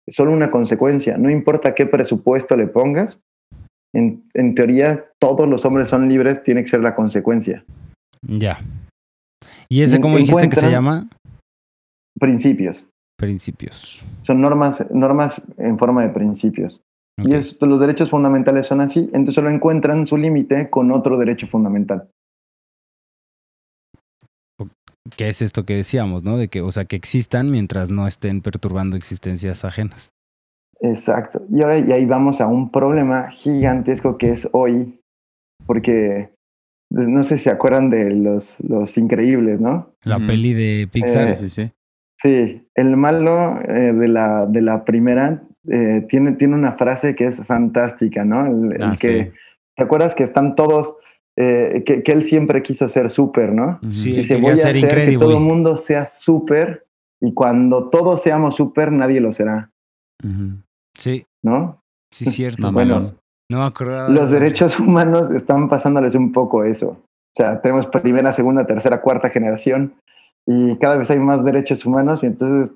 es solo una consecuencia, no importa qué presupuesto le pongas, en, en teoría todos los hombres son libres, tiene que ser la consecuencia. Ya. ¿Y ese cómo dijiste que se llama? Principios. Principios. Son normas, normas en forma de principios. Y los derechos fundamentales son así, entonces solo encuentran su límite con otro derecho fundamental. ¿Qué es esto que decíamos, no? De que, o sea, que existan mientras no estén perturbando existencias ajenas. Exacto. Y ahora y ahí vamos a un problema gigantesco que es hoy, porque pues, no sé si se acuerdan de los, los increíbles, ¿no? La peli de Pixar. Eh, sí, sí, sí. Sí, el malo eh, de, la, de la primera eh, tiene, tiene una frase que es fantástica, ¿no? El, ah, que, ¿Te acuerdas que están todos, eh, que, que, él siempre quiso ser súper, ¿no? Sí, Dice, voy a hacer que todo el mundo sea súper y cuando todos seamos súper, nadie lo será. Sí. ¿No? Sí, cierto. bueno, no Los derechos humanos están pasándoles un poco eso. O sea, tenemos primera, segunda, tercera, cuarta generación y cada vez hay más derechos humanos y entonces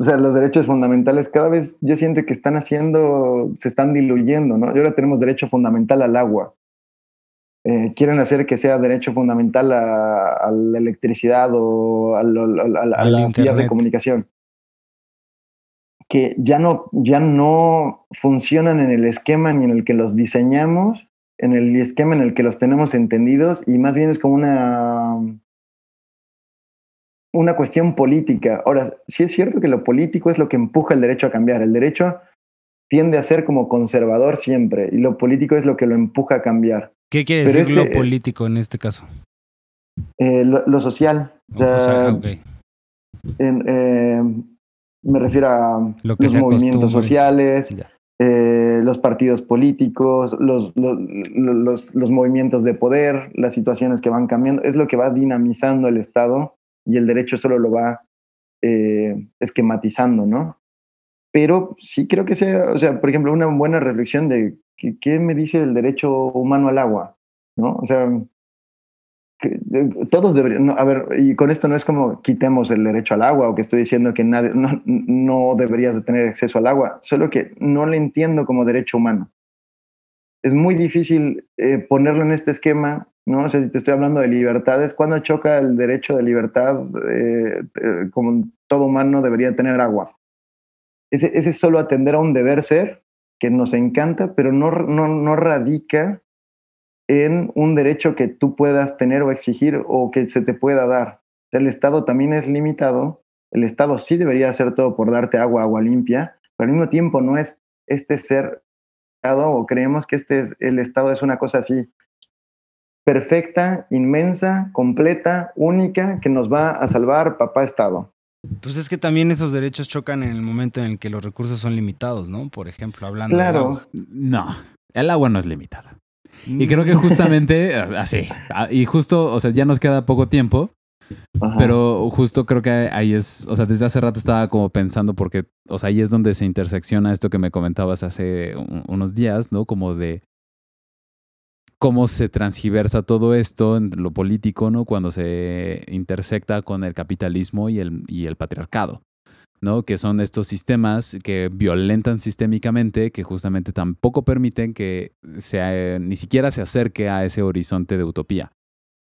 o sea, los derechos fundamentales cada vez yo siento que están haciendo, se están diluyendo, ¿no? Y ahora tenemos derecho fundamental al agua. Eh, quieren hacer que sea derecho fundamental a, la electricidad o a, las vías de comunicación. Que ya no, ya no funcionan en el esquema ni en el que los diseñamos, en el esquema en el que los tenemos entendidos, y más bien es como una una cuestión política. Ahora, sí es cierto que lo político es lo que empuja el derecho a cambiar. El derecho tiende a ser como conservador siempre y lo político es lo que lo empuja a cambiar. ¿Qué quiere decir lo este, político en este caso? Eh, lo, social. Eh, me refiero a los movimientos sociales, eh, los partidos políticos, los, los, los movimientos de poder, las situaciones que van cambiando. Es lo que va dinamizando el Estado y el derecho solo lo va eh, esquematizando, ¿no? Pero sí creo que sea, o sea, por ejemplo, una buena reflexión de qué me dice el derecho humano al agua, ¿no? O sea, todos deberían, a ver, y con esto no es como quitemos el derecho al agua o que estoy diciendo que nadie, no, no deberías de tener acceso al agua, solo que no le entiendo como derecho humano. Es muy difícil eh, ponerlo en este esquema, ¿no? O sea, si te estoy hablando de libertades, cuando choca el derecho de libertad, eh, eh, como todo humano debería tener agua. Ese, ese es solo atender a un deber ser que nos encanta, pero no, no, no radica en un derecho que tú puedas tener o exigir o que se te pueda dar. El Estado también es limitado, el Estado sí debería hacer todo por darte agua, agua limpia, pero al mismo tiempo no es este ser o creemos que este es, el Estado es una cosa así perfecta, inmensa, completa, única, que nos va a salvar papá Estado. Pues es que también esos derechos chocan en el momento en el que los recursos son limitados, ¿no? Por ejemplo, hablando claro. No, el agua no es limitada. Y creo que justamente así. Y justo, o sea, ya nos queda poco tiempo. Pero justo creo que ahí es, o sea, desde hace rato estaba como pensando porque, o sea, ahí es donde se intersecciona esto que me comentabas hace unos días, ¿no? Como de cómo se transgiversa todo esto en lo político, ¿no? Cuando se intersecta con el capitalismo y el, y el patriarcado. ¿No? Que son estos sistemas que violentan sistémicamente, que justamente tampoco permiten que sea, ni siquiera se acerque a ese horizonte de utopía.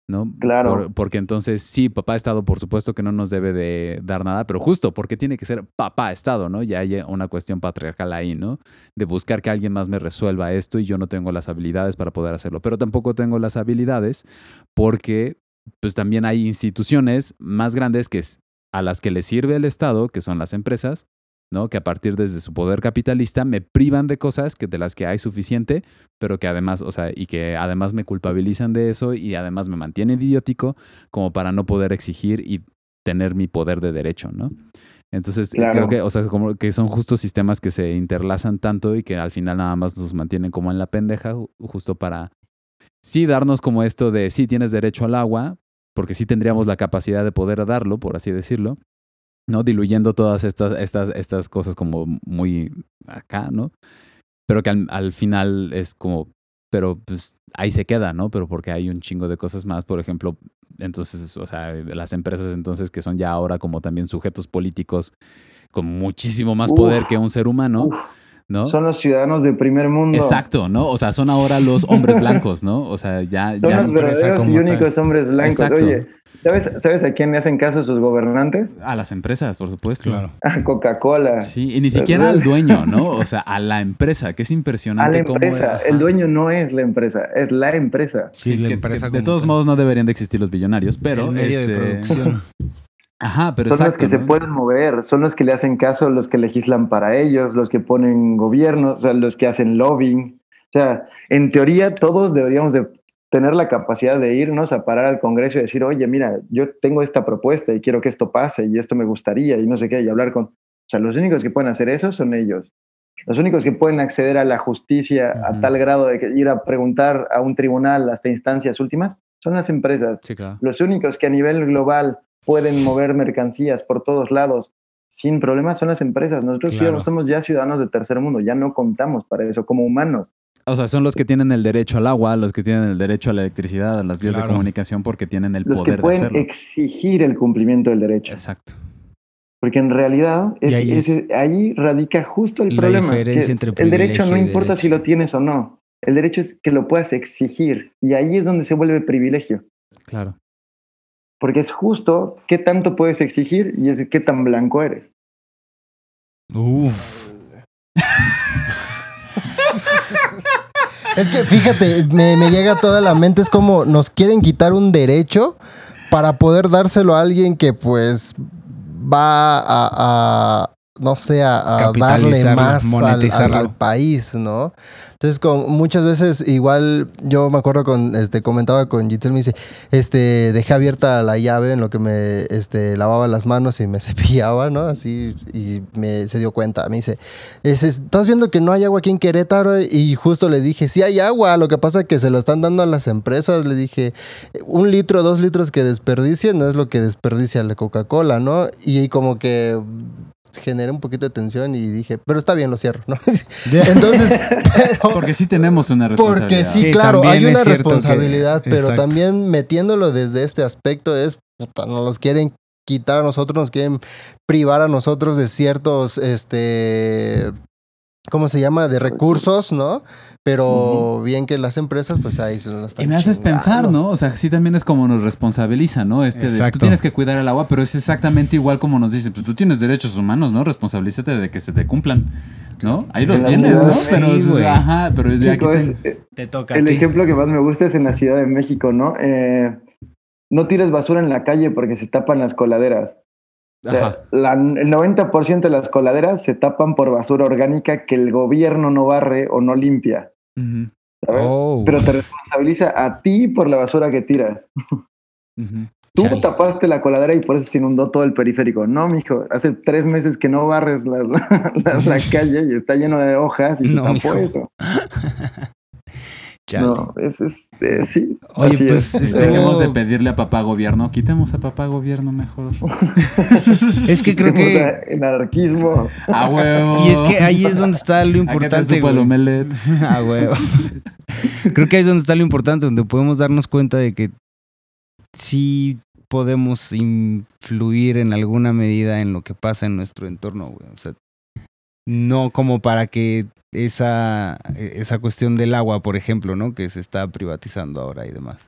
¿no? Claro. porque entonces, sí, papá Estado, por supuesto que no nos debe de dar nada, pero justo porque tiene que ser papá Estado, ¿no? Ya hay una cuestión patriarcal ahí, ¿no? De buscar que alguien más me resuelva esto y yo no tengo las habilidades para poder hacerlo. Pero tampoco tengo las habilidades porque, pues también hay instituciones más grandes que a las que le sirve el Estado, que son las empresas, ¿no? Que a partir desde su poder capitalista me privan de cosas que de las que hay suficiente, pero que además, o sea, y que además me culpabilizan de eso y además me mantienen idiótico como para no poder exigir y tener mi poder de derecho, ¿no? Entonces, creo que, o sea, como que son justos sistemas que se interlazan tanto y que al final nada más nos mantienen como en la pendeja, justo para sí darnos como esto de sí tienes derecho al agua, porque sí tendríamos la capacidad de poder darlo, por así decirlo, ¿no? Diluyendo todas estas, estas, estas cosas como muy acá, ¿no? Pero que al, final es como, pero pues ahí se queda, ¿no? Pero porque hay un chingo de cosas más, por ejemplo, entonces, o sea, las empresas entonces que son ya ahora como también sujetos políticos con muchísimo más poder que un ser humano. ¿No? Son los ciudadanos del primer mundo. Exacto, ¿no? O sea, son ahora los hombres blancos, ¿no? O sea, ya... Son ya los verdaderos y únicos hombres blancos. Oye, ¿sabes, ¿sabes a quién le hacen caso sus gobernantes? A las empresas, por supuesto. Claro. A Coca-Cola. Sí, y ni siquiera al dueño, ¿no? O sea, a la empresa, que es impresionante. A la empresa. el dueño no es la empresa, es la empresa. Sí, la empresa. de todos modos no deberían de existir los billonarios, pero... este... Ajá, pero son los que se pueden mover, son los que le hacen caso, los que legislan para ellos, los que ponen gobiernos, o sea, los que hacen lobbying. O sea, en teoría todos deberíamos de tener la capacidad de irnos a parar al Congreso y decir, oye, mira, yo tengo esta propuesta y quiero que esto pase y esto me gustaría y no sé qué, y hablar con... O sea, los únicos que pueden hacer eso son ellos. Los únicos que pueden acceder a la justicia a tal grado de que ir a preguntar a un tribunal hasta instancias últimas son las empresas. Los únicos que a nivel global pueden mover mercancías por todos lados sin problemas son las empresas. Nosotros somos ya ciudadanos de tercer mundo, ya no contamos para eso como humanos. O sea, son los que tienen el derecho al agua, los que tienen el derecho a la electricidad, a las vías de comunicación, porque tienen el poder que pueden exigir el cumplimiento del derecho. Exacto. Porque en realidad ahí, radica justo el problema. el derecho no importa si lo tienes o no. El derecho es que lo puedas exigir. Y ahí es donde se vuelve privilegio. Claro porque es justo qué tanto puedes exigir y es qué tan blanco eres. es que fíjate, me, llega toda la mente, es como nos quieren quitar un derecho para poder dárselo a alguien que pues va a, no sé, a, darle más al, país, ¿no? Entonces, con, muchas veces, igual, yo me acuerdo con, este, comentaba con Gitel, me dice, este, dejé abierta la llave en lo que me, este, lavaba las manos y me cepillaba, ¿no? Así, y me, se dio cuenta, me dice, estás viendo que no hay agua aquí en Querétaro, y justo le dije, sí hay agua, lo que pasa es que se lo están dando a las empresas, le dije, un litro, dos litros que desperdicien no es lo que desperdicia la Coca-Cola, ¿no? Y como que generé un poquito de tensión y dije, pero está bien, lo cierro, ¿no? Entonces, porque sí tenemos una responsabilidad. Porque sí, claro, hay una responsabilidad, pero también metiéndolo desde este aspecto es, puta, nos los quieren quitar a nosotros, nos quieren privar a nosotros de ciertos, este, ¿cómo se llama? De recursos, ¿no? Pero bien que las empresas, pues ahí se nos están Y me haces pensar, ¿no? O sea, sí también es como nos responsabiliza, ¿no? Este de, tú tienes que cuidar el agua, pero es exactamente igual como nos dice, pues tú tienes derechos humanos, ¿no? Responsabilízate de que se te cumplan, ¿no? Ahí lo tienes, ¿no? Pero, pues, ajá, pero ya que te, eh, te, toca. El ejemplo que más me gusta es en la Ciudad de México, ¿no? Eh, no tires basura en la calle porque se tapan las coladeras. Ajá. el 90% de las coladeras se tapan por basura orgánica que el gobierno no barre o no limpia. Oh. Pero te responsabiliza a ti por la basura que tiras. Tú tapaste la coladera y por eso se inundó todo el periférico. No, mijo, hace tres meses que no barres la, la, calle y está lleno de hojas y se tapó eso. No, es, es, eh, sí. Oye, pues este, dejemos de pedirle a papá gobierno, quitemos a papá gobierno mejor. es que creo que. En anarquismo. A huevo. Y es que ahí es donde está lo importante. A huevo. creo que ahí es donde está lo importante, donde podemos darnos cuenta de que sí podemos influir en alguna medida en lo que pasa en nuestro entorno, güey. O sea, no como para que esa, esa cuestión del agua, por ejemplo, ¿no? Que se está privatizando ahora y demás.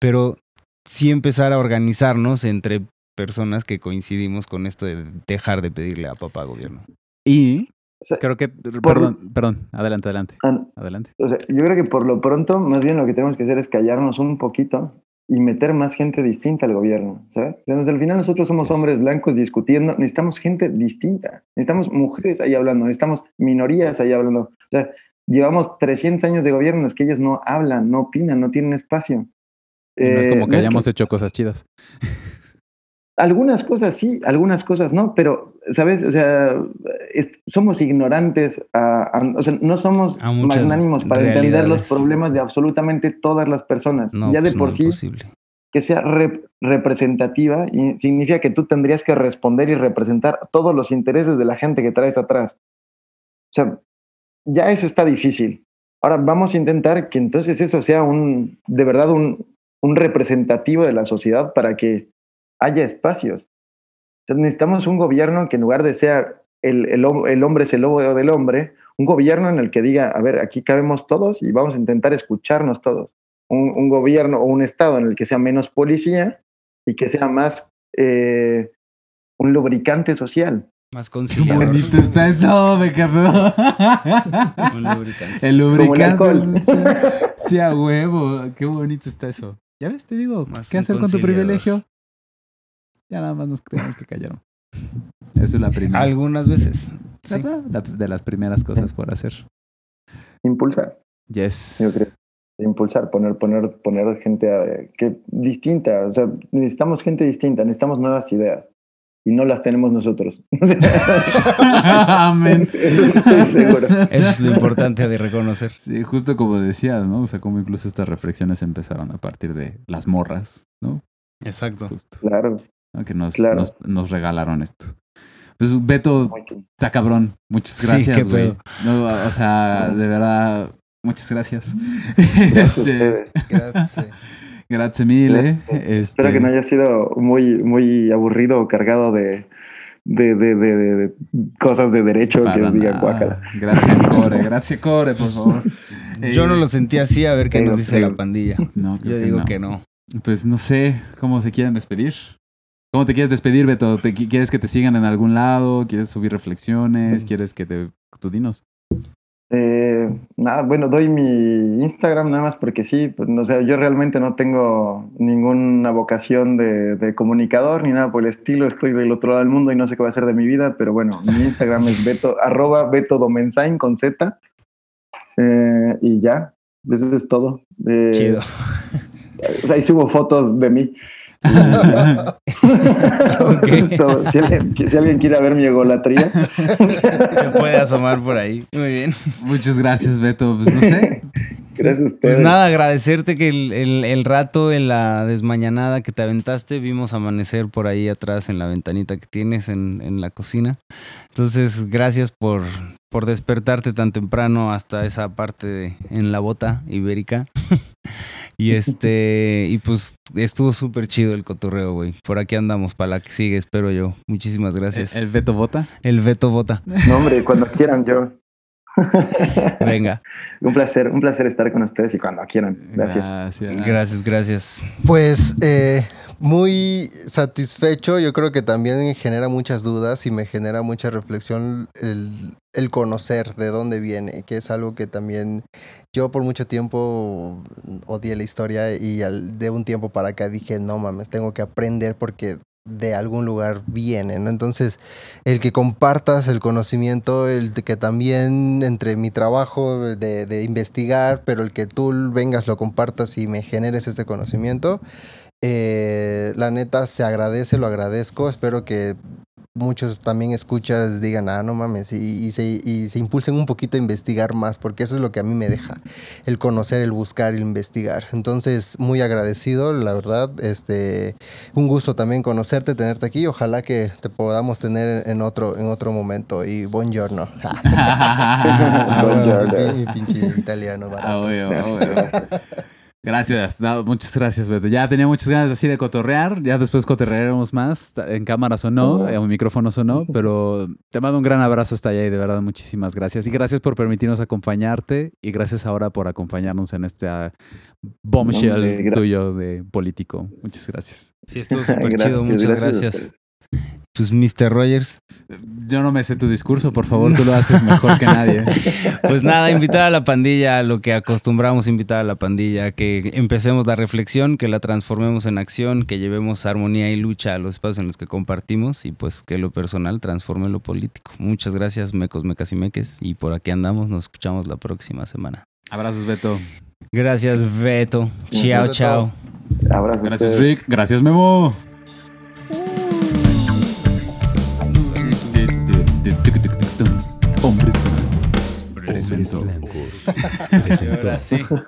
Pero sí empezar a organizarnos entre personas que coincidimos con esto de dejar de pedirle a papá gobierno. Y creo que, perdón, perdón, adelante, adelante. Ah, adelante. O sea, yo creo que por lo pronto, más bien lo que tenemos que hacer es callarnos un poquito y meter más gente distinta al gobierno, ¿sabes? al final nosotros somos hombres blancos discutiendo, necesitamos gente distinta, necesitamos mujeres ahí hablando, necesitamos minorías ahí hablando. O sea, llevamos 300 años de gobierno en los que ellos no hablan, no opinan, no tienen espacio. no es como eh, que hayamos hecho cosas chidas. Algunas cosas sí, algunas cosas no, pero, ¿sabes? O sea, somos ignorantes, o sea, no somos magnánimos para entender los problemas de absolutamente todas las personas. ya de pues por sí, que sea representativa y significa que tú tendrías que responder y representar todos los intereses de la gente que traes atrás. O sea, ya eso está difícil. Ahora vamos a intentar que entonces eso sea un, de verdad, un, un representativo de la sociedad para que haya espacios. necesitamos un gobierno que en lugar de ser el, el, hombre es el lobo del hombre, un gobierno en el que diga, a ver, aquí cabemos todos y vamos a intentar escucharnos todos. Un, gobierno o un estado en el que sea menos policía y que sea más eh, un lubricante social. Más conciliador. Qué bonito está eso, me quedó. Un lubricante. El lubricante. Sí, a huevo. Qué bonito está eso. Ya ves, te digo, ¿qué hacer con tu privilegio? Ya nada más nos tenemos que callar. Esa es la primera. Algunas veces. Sí. de las primeras cosas por hacer. Impulsar. Yes. Yo creo. Impulsar, poner, poner, poner gente que, distinta. O sea, necesitamos gente distinta, necesitamos nuevas ideas. Y no las tenemos nosotros. Amén. Eso es lo importante de reconocer. Sí, justo como decías, ¿no? O sea, como incluso estas reflexiones empezaron a partir de las morras, ¿no? Exacto. Justo. Claro que nos, nos, regalaron esto. Pues Beto, está cabrón. Muchas gracias, güey. o sea, de verdad, muchas gracias. Gracias. gracias. Gracias mil, eh. Espero que este no haya sido muy, muy aburrido o cargado de, de, de, de, cosas de derecho que digan guácala. Gracias, Core. Gracias, Core, por favor. Yo no lo sentí así, a ver qué nos dice la pandilla. No, Yo digo que no. Pues no sé cómo se quieren despedir. ¿Cómo te quieres despedir, Beto? ¿Te, ¿Quieres que te sigan en algún lado? ¿Quieres subir reflexiones? ¿Quieres que te... tú dinos? Eh, nada, bueno, doy mi Instagram nada más porque sí, pues, o sea, yo realmente no tengo ninguna vocación de, comunicador ni nada por el estilo, estoy del otro lado del mundo y no sé qué va a hacer de mi vida, pero bueno, mi Instagram es beto, arroba beto domensain con Z eh, y ya, eso es todo. Eh, Chido. O sea, ahí subo fotos de mí. si, alguien, quiere ver mi egolatría, se puede asomar por ahí. Muy bien. Muchas gracias, Beto. Pues no sé. Gracias a Pues nada, agradecerte que el, rato en la desmañanada que te aventaste, vimos amanecer por ahí atrás en la ventanita que tienes en, en la cocina. Entonces, gracias por, por despertarte tan temprano hasta esa parte de, en la bota ibérica. y este, y pues estuvo súper chido el cotorreo, güey. Por aquí andamos, para la que sigue, espero yo. Muchísimas gracias. ¿El, Beto Bota? El Beto Bota. No, hombre, cuando quieran yo. Venga. un placer, un placer estar con ustedes y cuando quieran. Gracias. Gracias, gracias. Pues eh, muy satisfecho. Yo creo que también genera muchas dudas y me genera mucha reflexión el, el, conocer de dónde viene, que es algo que también yo por mucho tiempo odié la historia y de un tiempo para acá dije, no mames, tengo que aprender porque de algún lugar viene. Entonces, el que compartas el conocimiento, el que también entre mi trabajo de, de, investigar, pero el que tú vengas, lo compartas y me generes este conocimiento, eh, la neta se agradece, lo agradezco, espero que muchos también escuchas digan, ah, no mames, y, se, y, se, impulsen un poquito a investigar más, porque eso es lo que a mí me deja, el conocer, el buscar, el investigar. Entonces, muy agradecido, la verdad, este, un gusto también conocerte, tenerte aquí, ojalá que te podamos tener en otro, en otro momento, y buongiorno. buongiorno. pinche italiano barato. Ah, Gracias, muchas gracias, Beto. Ya tenía muchas ganas así de cotorrear, ya después cotorrearemos más, en cámaras o no, en micrófonos o no, pero te mando un gran abrazo hasta allá y de verdad muchísimas gracias. Y gracias por permitirnos acompañarte y gracias ahora por acompañarnos en este ah, bombshell tuyo de político. Muchas gracias. Sí, estuvo súper chido, muchas gracias. Pues Mr. Rogers. Yo no me sé tu discurso, por favor, tú lo haces mejor que nadie. Pues nada, invitar a la pandilla, lo que acostumbramos invitar a la pandilla, que empecemos la reflexión, que la transformemos en acción, que llevemos armonía y lucha a los espacios en los que compartimos y pues que lo personal transforme lo político. Muchas gracias, mecos, mecas y meques, y por aquí andamos, nos escuchamos la próxima semana. Abrazos, Beto. Gracias, Beto. Chao, chao. Abrazos. Gracias, Rick. Gracias, Memo. Hombres blancos. Presentó. Presentó.